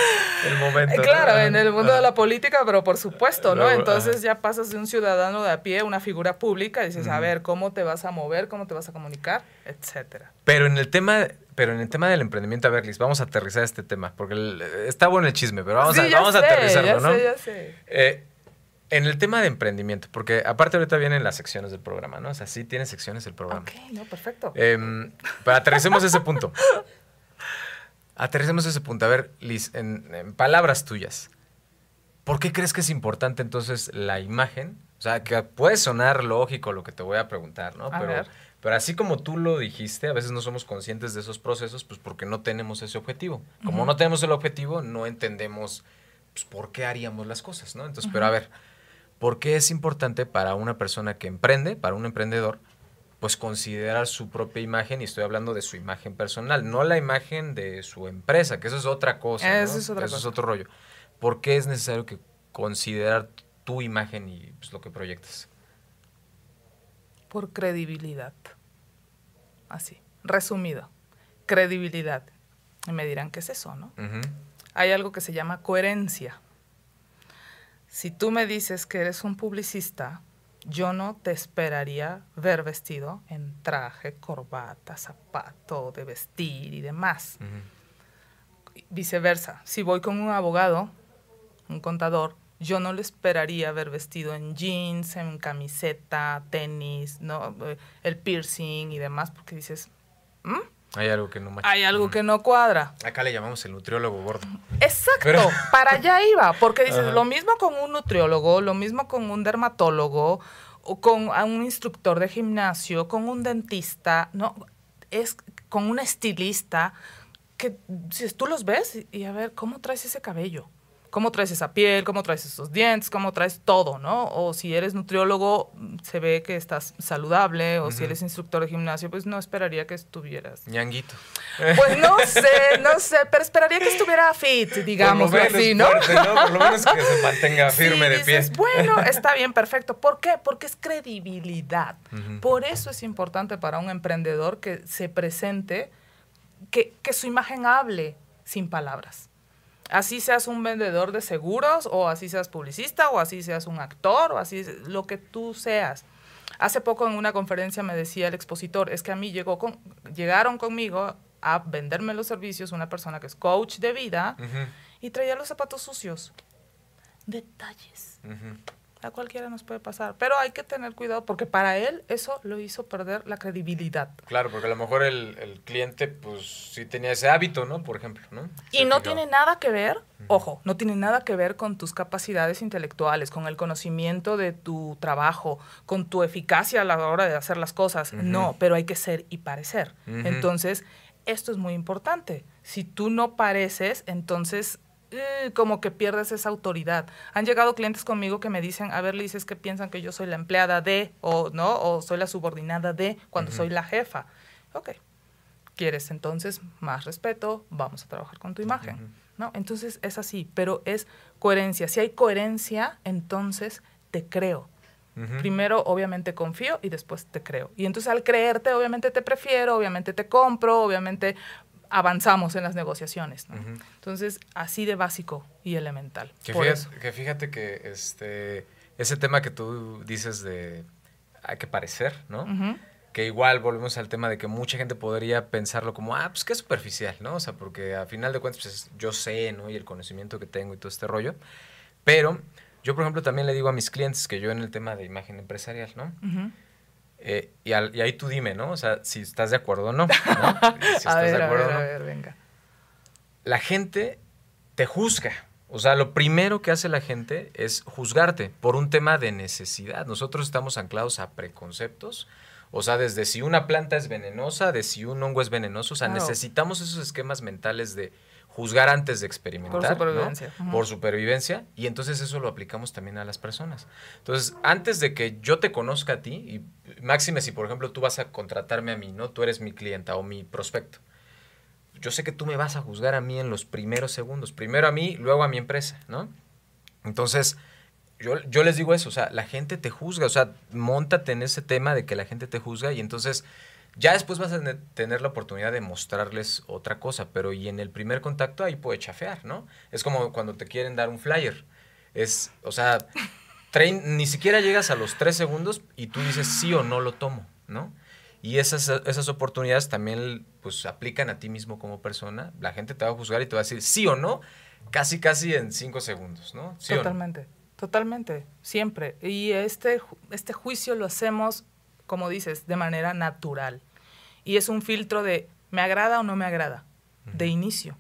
el momento. Claro, en el mundo de la política, pero por supuesto, ¿no? Entonces ya pasas de un ciudadano de a pie, una figura pública, y dices, a ver, ¿cómo te vas a mover? ¿Cómo te vas a comunicar? Etcétera. Pero en el tema pero en el tema del emprendimiento, a ver, Liz, vamos a aterrizar este tema, porque está bueno el chisme, pero vamos, a, vamos a aterrizarlo, ¿no? Sé, ya sé. Eh, en el tema de emprendimiento, porque aparte ahorita vienen las secciones del programa, ¿no? O sea, sí tiene secciones el programa. Ok, no, perfecto. Eh, pero aterricemos ese punto. Aterricemos ese punto. A ver, Liz, en, palabras tuyas, ¿por qué crees que es importante entonces la imagen? O sea, que puede sonar lógico lo que te voy a preguntar, ¿no? pero, pero así como tú lo dijiste, a veces no somos conscientes de esos procesos, pues porque no tenemos ese objetivo. Como no tenemos el objetivo, no entendemos pues, por qué haríamos las cosas, ¿no? Entonces, pero a ver, ¿Por qué es importante para una persona que emprende, para un emprendedor, pues considerar su propia imagen? Y estoy hablando de su imagen personal, no la imagen de su empresa, que eso es otra cosa. Eso, es, eso es otro rollo. ¿Por qué es necesario que considerar tu imagen y pues, lo que proyectas? Por credibilidad. Así, resumido. Credibilidad. Y me dirán, ¿qué es eso, no? Hay algo que se llama coherencia si tú me dices que eres un publicista, yo no te esperaría ver vestido en traje, corbata, zapato, de vestir y demás. Viceversa, si voy con un abogado, un contador, yo no le esperaría ver vestido en jeans, en camiseta, tenis, ¿no? Eh, el piercing y demás, porque dices, ¿Mm? Hay algo que no Hay algo que no cuadra. Acá le llamamos el nutriólogo gordo. Exacto, para allá iba, porque dices, lo mismo con un nutriólogo, lo mismo con un dermatólogo, o con un instructor de gimnasio, con un dentista, no, es con un estilista, que si tú los ves y a ver, ¿cómo traes ese cabello? Cómo traes esa piel, cómo traes esos dientes, cómo traes todo, ¿no? O si eres nutriólogo, se ve que estás saludable, o si eres instructor de gimnasio, pues no esperaría que estuvieras. Ñanguito. Pues no sé, no sé, pero esperaría que estuviera fit, digamos así, ¿no? Por lo menos que se mantenga firme de pie. Bueno, está bien, perfecto. ¿Por qué? Porque es credibilidad. Por eso es importante para un emprendedor que se presente, que, que su imagen hable sin palabras así seas un vendedor de seguros o así seas publicista o así seas un actor o así lo que tú seas. Hace poco en una conferencia me decía el expositor, es que a mí llegó con, llegaron conmigo a venderme los servicios una persona que es coach de vida y traía los zapatos sucios. Detalles a cualquiera nos puede pasar, pero hay que tener cuidado porque para él eso lo hizo perder la credibilidad. Claro, porque a lo mejor el, cliente pues sí tenía ese hábito, ¿no? Por ejemplo, ¿no? y no tiene nada que ver, ojo, no tiene nada que ver con tus capacidades intelectuales, con el conocimiento de tu trabajo, con tu eficacia a la hora de hacer las cosas, no, pero hay que ser y parecer. Entonces, esto es muy importante. Si tú no pareces, entonces eh, como que pierdes esa autoridad. Han llegado clientes conmigo que me dicen, a ver, le dices que piensan que yo soy la empleada de, o no, o soy la subordinada de, cuando soy la jefa. Ok, quieres entonces más respeto, vamos a trabajar con tu imagen. ¿no? Entonces es así, pero es coherencia. Si hay coherencia, entonces te creo. Primero, obviamente, confío y después te creo. Y entonces al creerte, obviamente te prefiero, obviamente te compro, obviamente avanzamos en las negociaciones. ¿no? Entonces, así de básico y elemental. Que fíjate, que fíjate, que este, ese tema que tú dices de hay que parecer, ¿no? Que igual volvemos al tema de que mucha gente podría pensarlo como, ah, pues qué superficial, ¿no? O sea, porque a final de cuentas pues, yo sé, ¿no? Y el conocimiento que tengo y todo este rollo. Pero yo, por ejemplo, también le digo a mis clientes que yo en el tema de imagen empresarial, ¿no? Eh, y, ahí tú dime, ¿no? O sea, si estás de acuerdo o no. Si estás de acuerdo a ver, a ver, venga. La gente te juzga. O sea, lo primero que hace la gente es juzgarte por un tema de necesidad. Nosotros estamos anclados a preconceptos. O sea, desde si una planta es venenosa, de si un hongo es venenoso. O sea, necesitamos esos esquemas mentales de juzgar antes de experimentar. Por supervivencia. Por supervivencia. Y entonces eso lo aplicamos también a las personas. Entonces, antes de que yo te conozca a ti, y máxime si por ejemplo tú vas a contratarme a mí, ¿no? Tú eres mi clienta o mi prospecto. Yo sé que tú me vas a juzgar a mí en los primeros segundos. Primero a mí, luego a mi empresa, ¿no? Entonces, yo, yo les digo eso, o sea, la gente te juzga, o sea, montate en ese tema de que la gente te juzga y entonces ya después vas a tener la oportunidad de mostrarles otra cosa, pero y en el primer contacto ahí puede chafear, ¿no? Es como cuando te quieren dar un flyer. Es, o sea, ni siquiera llegas a los tres segundos y tú dices sí o no lo tomo, ¿no? Y esas, esas oportunidades también pues aplican a ti mismo como persona. La gente te va a juzgar y te va a decir sí o no, casi casi en cinco segundos, ¿no? totalmente, totalmente, siempre. Y este, este juicio lo hacemos, como dices, de manera natural y es un filtro de me agrada o no me agrada, de inicio.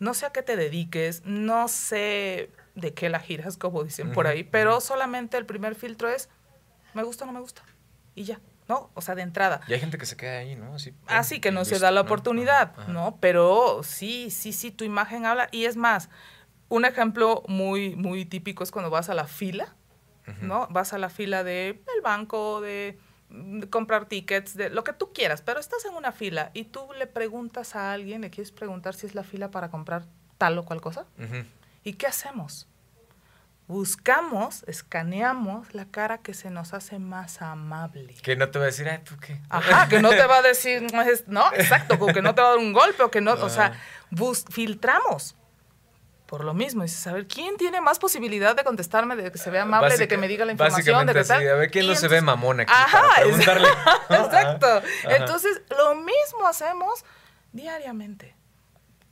No sé a qué te dediques, no sé de qué la giras, como dicen por ahí, pero solamente el primer filtro es me gusta o no me gusta. Y ya, ¿no? O sea, de entrada. Y hay gente que se queda ahí, ¿no? Así, Así que no se da la oportunidad, ¿no? Pero sí, sí, sí, tu imagen habla. Y es más, un ejemplo muy, muy típico es cuando vas a la fila, ¿no? Vas a la fila del banco, de comprar tickets, de lo que tú quieras, pero estás en una fila y tú le preguntas a alguien, le quieres preguntar si es la fila para comprar tal o cual cosa. ¿Y qué hacemos? Buscamos, escaneamos la cara que se nos hace más amable. Que no te va a decir, ay, ¿tú qué? Ajá, que no te va a decir, no, exacto, que no te va a dar un golpe o que no, o sea, bus filtramos por lo mismo. Dices, a ver, ¿quién tiene más posibilidad de contestarme, de que se vea amable, de que me diga la información? De que sí, a ver, ¿quién no se ve mamón aquí? Ajá, preguntarle. exacto. Entonces, lo mismo hacemos diariamente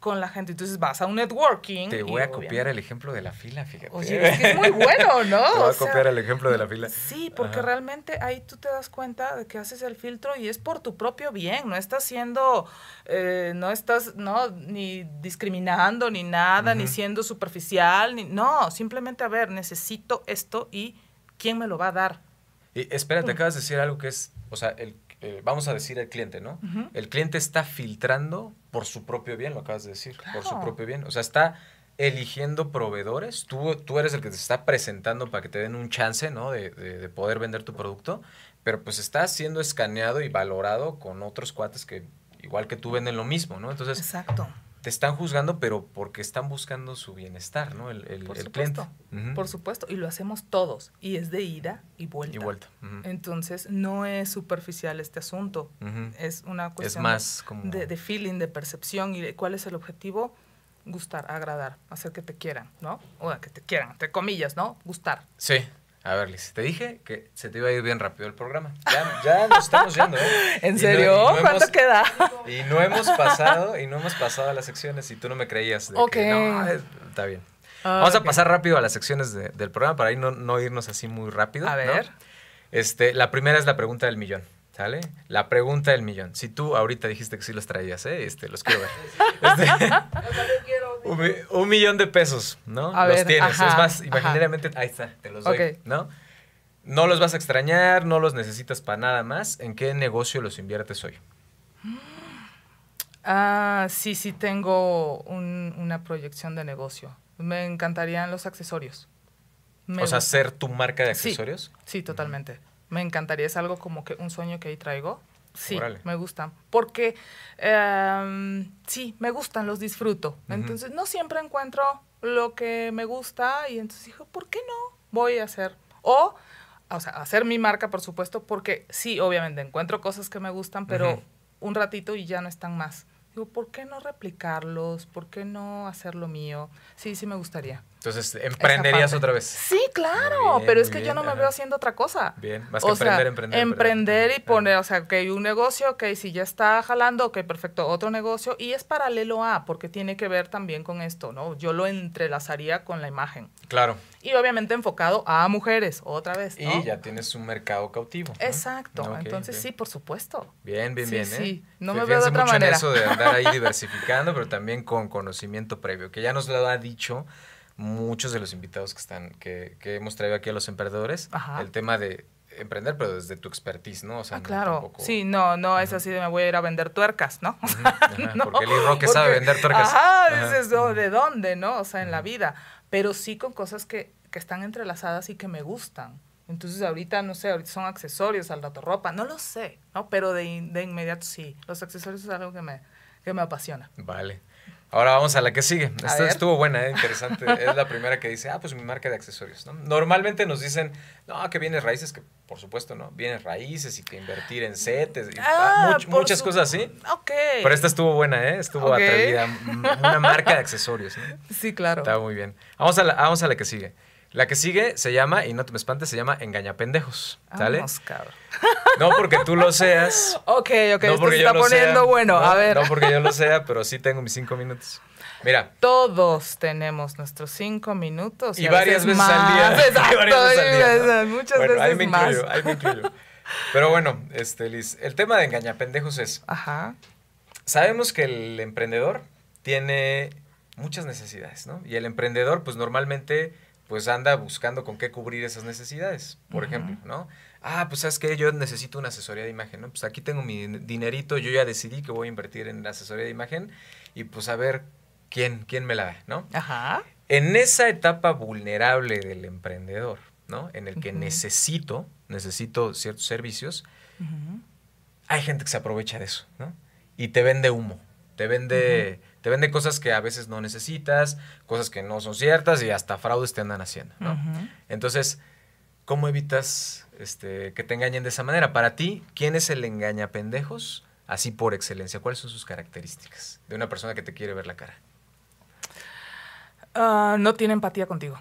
con la gente. Entonces vas a un networking. Te voy a copiar el ejemplo de la fila, fíjate. Oye, es que es muy bueno, ¿no? Te voy a copiar el ejemplo de la fila. Sí, porque realmente ahí tú te das cuenta de que haces el filtro y es por tu propio bien. No estás siendo, eh, no estás, no, ni discriminando ni nada, ni siendo superficial, ni, no, simplemente a ver, necesito esto y ¿quién me lo va a dar? Y espérate, acabas de decir algo que es, o sea, el eh, vamos a decir el cliente, ¿no? El cliente está filtrando por su propio bien, lo acabas de decir, por su propio bien. O sea, está eligiendo proveedores. Tú, tú eres el que te está presentando para que te den un chance, ¿no? De, de, poder vender tu producto. Pero pues está siendo escaneado y valorado con otros cuates que igual que tú venden lo mismo, ¿no? Entonces, Exacto te están juzgando, pero porque están buscando su bienestar, ¿no? El, el, Por supuesto, Por supuesto, y lo hacemos todos, y es de ida y vuelta. Y vuelta. Entonces, no es superficial este asunto, es una cuestión más de, de, feeling, de percepción, y de cuál es el objetivo, gustar, agradar, hacer que te quieran, ¿no? O que te quieran, entre comillas, ¿no? Gustar. Sí, a ver, Liz, te dije que se te iba a ir bien rápido el programa. Ya, ya nos estamos yendo, ¿eh? ¿En serio? ¿Cuánto queda? Y no hemos pasado, y no hemos pasado a las secciones y tú no me creías. De que, no, está bien. Vamos a pasar rápido a las secciones del programa para no, no, irnos así muy rápido. A ver. Este, la primera es la pregunta del millón. ¿Sale? La pregunta del millón. Si tú ahorita dijiste que sí los traías, ¿eh? Este, los quiero ver. Este, un, millón de pesos, ¿no? los tienes. es más, imaginariamente, ahí está, te los doy, ¿no? No los vas a extrañar, no los necesitas para nada más. ¿En qué negocio los inviertes hoy? Ah, sí, sí tengo una proyección de negocio. Me encantarían los accesorios. o sea, ser tu marca de accesorios. Sí, totalmente. Me encantaría, es algo como que un sueño que ahí traigo. Sí, me gustan. Porque em, sí, me gustan, los disfruto. Entonces, no siempre encuentro lo que me gusta y entonces dijo, ¿por qué no? Voy a hacer. O, o sea, hacer mi marca, por supuesto, porque sí, obviamente encuentro cosas que me gustan, pero un ratito y ya no están más. Digo, ¿por qué no replicarlos? ¿Por qué no hacer lo mío? Sí, sí me gustaría. Entonces, ¿emprenderías otra vez? Sí, claro, pero es que yo no me veo haciendo otra cosa. Bien, más que emprender, emprender. Emprender y poner, o sea, que hay un negocio, ok, si ya está jalando, ok, perfecto, otro negocio, y es paralelo a, porque tiene que ver también con esto, ¿no? Yo lo entrelazaría con la imagen. Claro. Y obviamente enfocado a mujeres, otra vez. ¿no? Y ya tienes un mercado cautivo. Exacto, entonces sí, por supuesto. Bien, bien, bien. Sí, ¿eh? sí, no me veo de otra manera. En eso de andar ahí diversificando, pero también con conocimiento previo, que ya nos lo ha dicho muchos de los invitados que están, que, que hemos traído aquí a los emprendedores, el tema de emprender, pero desde tu expertise, ¿no? O sea, ah, claro. Sí, no, no es así de me voy a ir a vender tuercas, ¿no? porque el hijo que sabe vender tuercas. Ajá, dices, ¿de dónde, no? O sea, en la vida. Pero sí con cosas que, que están entrelazadas y que me gustan. Entonces ahorita, no sé, ahorita son accesorios al rato ropa, no lo sé, ¿no? Pero de, de inmediato sí, los accesorios es algo que me, que me apasiona. Vale. Ahora vamos a la que sigue. Esta estuvo buena, ¿eh? interesante. es la primera que dice, ah, pues mi marca de accesorios. ¿no? Normalmente nos dicen, no, que vienes raíces, que por supuesto, ¿no? Vienes raíces y que invertir en setes, y ah, muchas cosas así. Ok. Pero esta estuvo buena, ¿eh? Estuvo atrevida. Una marca de accesorios. ¿no? Sí, claro. Está muy bien. Vamos a la, vamos a la que sigue. La que sigue se llama, y no te me espantes, se llama Engañapendejos. ¿Sale? Vamos, cabrón. No porque tú lo seas. Ok, ok, no esto se está poniendo bueno. a ver. No porque yo lo sea, pero sí tengo mis cinco minutos. Mira. Todos tenemos nuestros cinco minutos. Y, varias veces, al día. Exacto, varias veces al día, Muchas veces ahí me más. Incluyo, ahí me incluyo. Pero bueno, este, Liz, el tema de engañapendejos es. Ajá. Sabemos que el emprendedor tiene muchas necesidades, ¿no? Y el emprendedor, pues normalmente pues anda buscando con qué cubrir esas necesidades, por ejemplo, ¿no? Ah, pues sabes que yo necesito una asesoría de imagen, ¿no? Pues aquí tengo mi dinerito, yo ya decidí que voy a invertir en la asesoría de imagen y pues a ver quién, quién me la da, ¿no? Ajá. En esa etapa vulnerable del emprendedor, ¿no? En el que necesito, necesito ciertos servicios, hay gente que se aprovecha de eso, ¿no? Y te vende humo, te vende te vende cosas que a veces no necesitas, cosas que no son ciertas y hasta fraudes te andan haciendo, ¿no? Entonces, ¿cómo evitas este, que te engañen de esa manera? Para ti, ¿quién es el engañapendejos así por excelencia? ¿Cuáles son sus características de una persona que te quiere ver la cara? Ah, no tiene empatía contigo,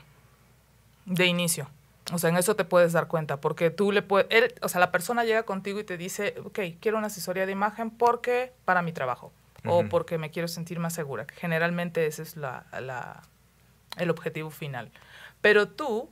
de inicio. O sea, en eso te puedes dar cuenta, porque tú le puedes, o sea, la persona llega contigo y te dice, ok, quiero una asesoría de imagen porque para mi trabajo o porque me quiero sentir más segura. Generalmente ese es la, la, el objetivo final. Pero tú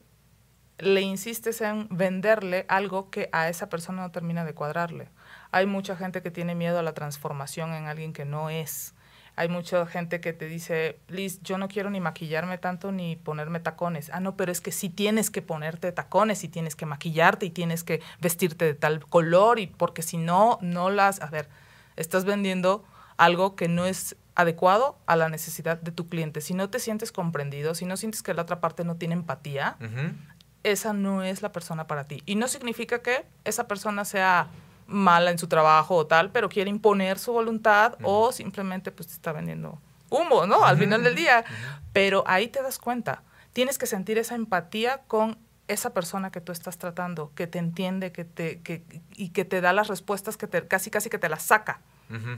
le insistes en venderle algo que a esa persona no termina de cuadrarle. Hay mucha gente que tiene miedo a la transformación en alguien que no es. Hay mucha gente que te dice, Liz, yo no quiero ni maquillarme tanto ni ponerme tacones. Ah, no, pero es que sí tienes que ponerte tacones y tienes que maquillarte y tienes que vestirte de tal color y porque si no, no las... A ver, estás vendiendo algo que no es adecuado a la necesidad de tu cliente. Si no te sientes comprendido, si no sientes que la otra parte no tiene empatía, esa no es la persona para ti. Y no significa que esa persona sea mala en su trabajo o tal, pero quiere imponer su voluntad o simplemente pues te está vendiendo humo, ¿no? Al final del día. Pero ahí te das cuenta. Tienes que sentir esa empatía con esa persona que tú estás tratando, que te entiende que te, que, y que te da las respuestas que te, casi casi que te las saca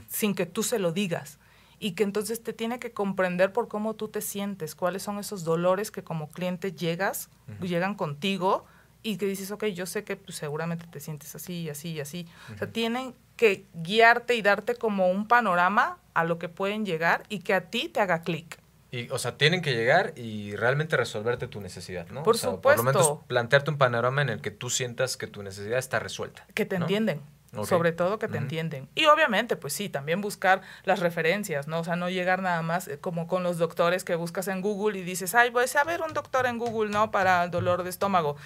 sin que tú se lo digas. Y que entonces te tiene que comprender por cómo tú te sientes, cuáles son esos dolores que como cliente llegas, llegan contigo y que dices, ok, yo sé que pues, seguramente te sientes así, así y así. O sea, tienen que guiarte y darte como un panorama a lo que pueden llegar y que a ti te haga clic. Y, o sea, tienen que llegar y realmente resolverte tu necesidad, ¿no? Por supuesto. Por lo menos plantearte un panorama en el que tú sientas que tu necesidad está resuelta. Que te entienden. Sobre todo que te entienden. Y obviamente, pues sí, también buscar las referencias, ¿no? O sea, no llegar nada más eh, como con los doctores que buscas en Google y dices, ay, voy a ver un doctor en Google, ¿no? Para el dolor de estómago.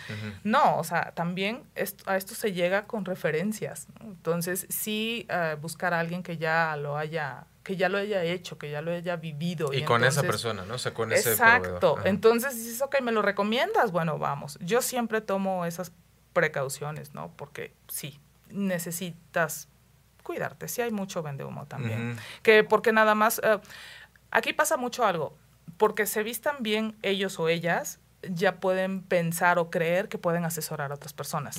No, o sea, también a esto se llega con referencias. Entonces, sí eh, buscar a alguien que ya lo haya que ya lo haya hecho, que ya lo haya vivido. Y, con esa persona, ¿no? O sea, con ese Exacto. Entonces dices, ok, ¿me lo recomiendas? Bueno, vamos. Yo siempre tomo esas precauciones, ¿no? Porque sí, necesitas cuidarte. Sí hay mucho vende humo también. Que porque nada más, eh, aquí pasa mucho algo, porque se vistan bien ellos o ellas, ya pueden pensar o creer que pueden asesorar a otras personas.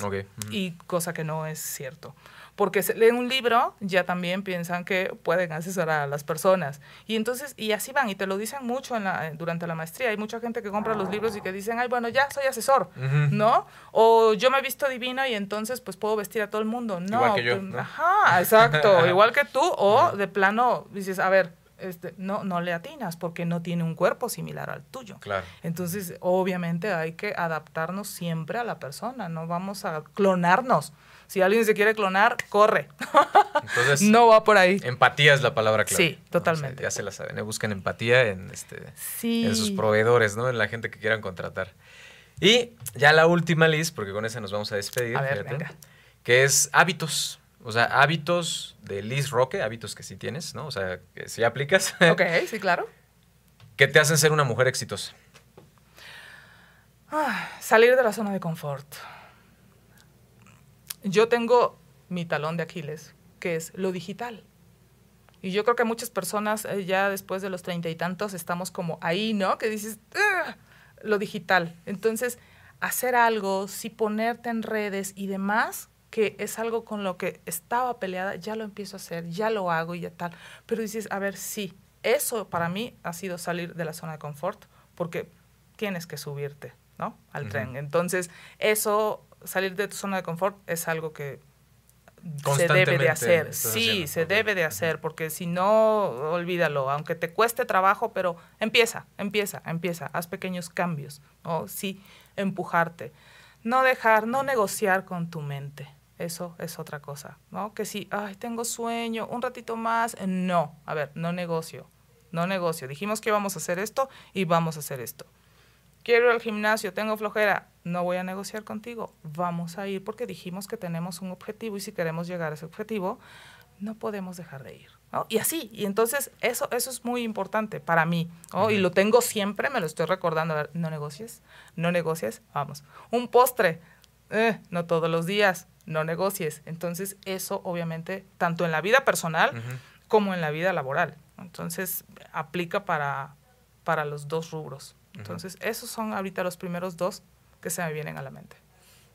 Y cosa que no es cierto. Porque se leen un libro, ya también piensan que pueden asesorar a las personas. Y entonces, y así van, y te lo dicen mucho en la, durante la maestría. Hay mucha gente que compra los libros y que dicen, ay, bueno, ya soy asesor, ¿no? O yo me he visto divina y entonces pues puedo vestir a todo el mundo. No, Igual que yo, pues, ¿no? Ajá, exacto, igual que tú, o de plano dices, a ver, este, no, no le atinas porque no tiene un cuerpo similar al tuyo. Claro. Entonces, obviamente hay que adaptarnos siempre a la persona, no vamos a clonarnos. Si alguien se quiere clonar, corre. Entonces, no va por ahí. empatía es la palabra clave. Sí, ¿no? totalmente. O sea, ya se la saben, busquen empatía en, este, Sí. en sus proveedores, ¿no? En la gente que quieran contratar. Y ya la última, Liz, porque con esa nos vamos a despedir, A ver, fíjate, venga. que es hábitos. O sea, hábitos de Liz Roque, hábitos que sí tienes, ¿no? O sea, que sí aplicas, Ok, sí, claro. que te hacen ser una mujer exitosa. Ah, salir de la zona de confort. Yo tengo mi talón de Aquiles, que es lo digital. Y yo creo que muchas personas eh, ya después de los treinta y tantos estamos como ahí, ¿no? Que dices, "Ugh", lo digital. Entonces, hacer algo, sí ponerte en redes y demás, que es algo con lo que estaba peleada, ya lo empiezo a hacer, ya lo hago y ya tal. Pero dices, a ver, sí, eso para mí ha sido salir de la zona de confort, porque tienes que subirte, ¿no? Al tren. Entonces, eso, salir de tu zona de confort es algo que se debe de hacer. Sí, haciendo, se debe de hacer, porque si no, olvídalo, aunque te cueste trabajo, pero empieza, empieza, empieza, haz pequeños cambios, ¿no? Sí, empujarte. No dejar, no negociar con tu mente. Eso es otra cosa, ¿no? Que si, ay, tengo sueño, un ratito más, no. A ver, no negocio, no negocio. Dijimos que íbamos a hacer esto y vamos a hacer esto. Quiero ir al gimnasio, tengo flojera, no voy a negociar contigo, vamos a ir porque dijimos que tenemos un objetivo y si queremos llegar a ese objetivo, no podemos dejar de ir. ¿no? Y así, y entonces eso, eso es muy importante para mí, ¿no? y lo tengo siempre, me lo estoy recordando, a ver, no negocies, no negocies, vamos. Un postre, eh, no todos los días, no negocies. Entonces eso obviamente, tanto en la vida personal como en la vida laboral. Entonces aplica para, para los dos rubros. Entonces esos son ahorita los primeros dos que se me vienen a la mente.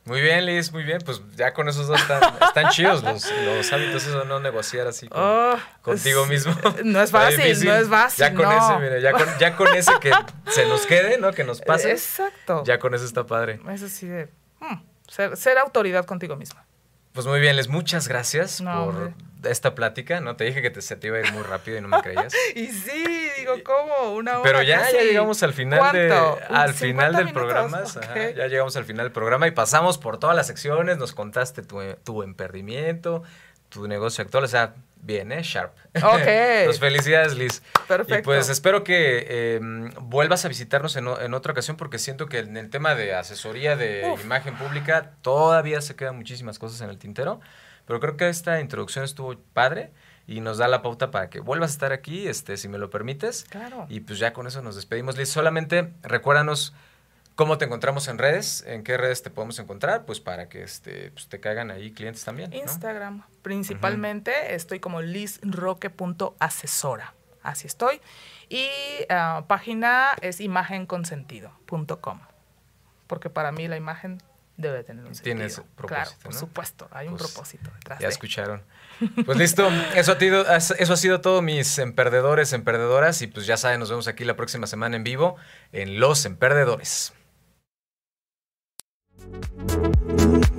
Muy bien, Liz, muy bien. Pues ya con esos dos están, están chidos los, los hábitos, eso no negociar así con- Oh, contigo mismo. No es fácil, no es fácil. Ya con no. ese, mira, ya con, ya con ese que se nos quede, ¿no? Que nos pase. Exacto. Ya con eso está padre. Es así de hmm, ser, ser autoridad contigo misma. Pues muy bien, Les, muchas gracias No, por hombre. esta plática. No te dije que te, se te iba a ir muy rápido y no me creías. Y sí, digo, ¿cómo? Una hora Pero ya, casi. ya llegamos al final de, al 50 final del minutos, programa. ajá, ya llegamos al final del programa y pasamos por todas las secciones. Nos contaste tu, tu emprendimiento, tu negocio actual. O sea, bien, ¿eh? Sharp. Ok. pues felicidades, Liz. Perfecto. Y pues espero que eh, vuelvas a visitarnos en, en otra ocasión porque siento que en el tema de asesoría de Uf. imagen pública todavía se quedan muchísimas cosas en el tintero. Pero creo que esta introducción estuvo padre y nos da la pauta para que vuelvas a estar aquí, este, si me lo permites. Claro. Y pues ya con eso nos despedimos, Liz. Solamente recuérdanos cómo te encontramos en redes, en qué redes te podemos encontrar, pues para que este, pues, te caigan ahí clientes también. ¿no? Instagram, principalmente estoy como lizroque.asesora. Así estoy. Y ah, página es imagenconsentido.com. Porque para mí la imagen debe tener un Tiene sentido. ese propósito, Claro, por ¿no? supuesto, hay un Pues, propósito detrás Ya de. escucharon. Pues listo, eso ha, sido, eso ha sido todo, mis emperdedores, emperdedoras. Y pues ya saben, nos vemos aquí la próxima semana en vivo en Los Emperdedores. Thank you.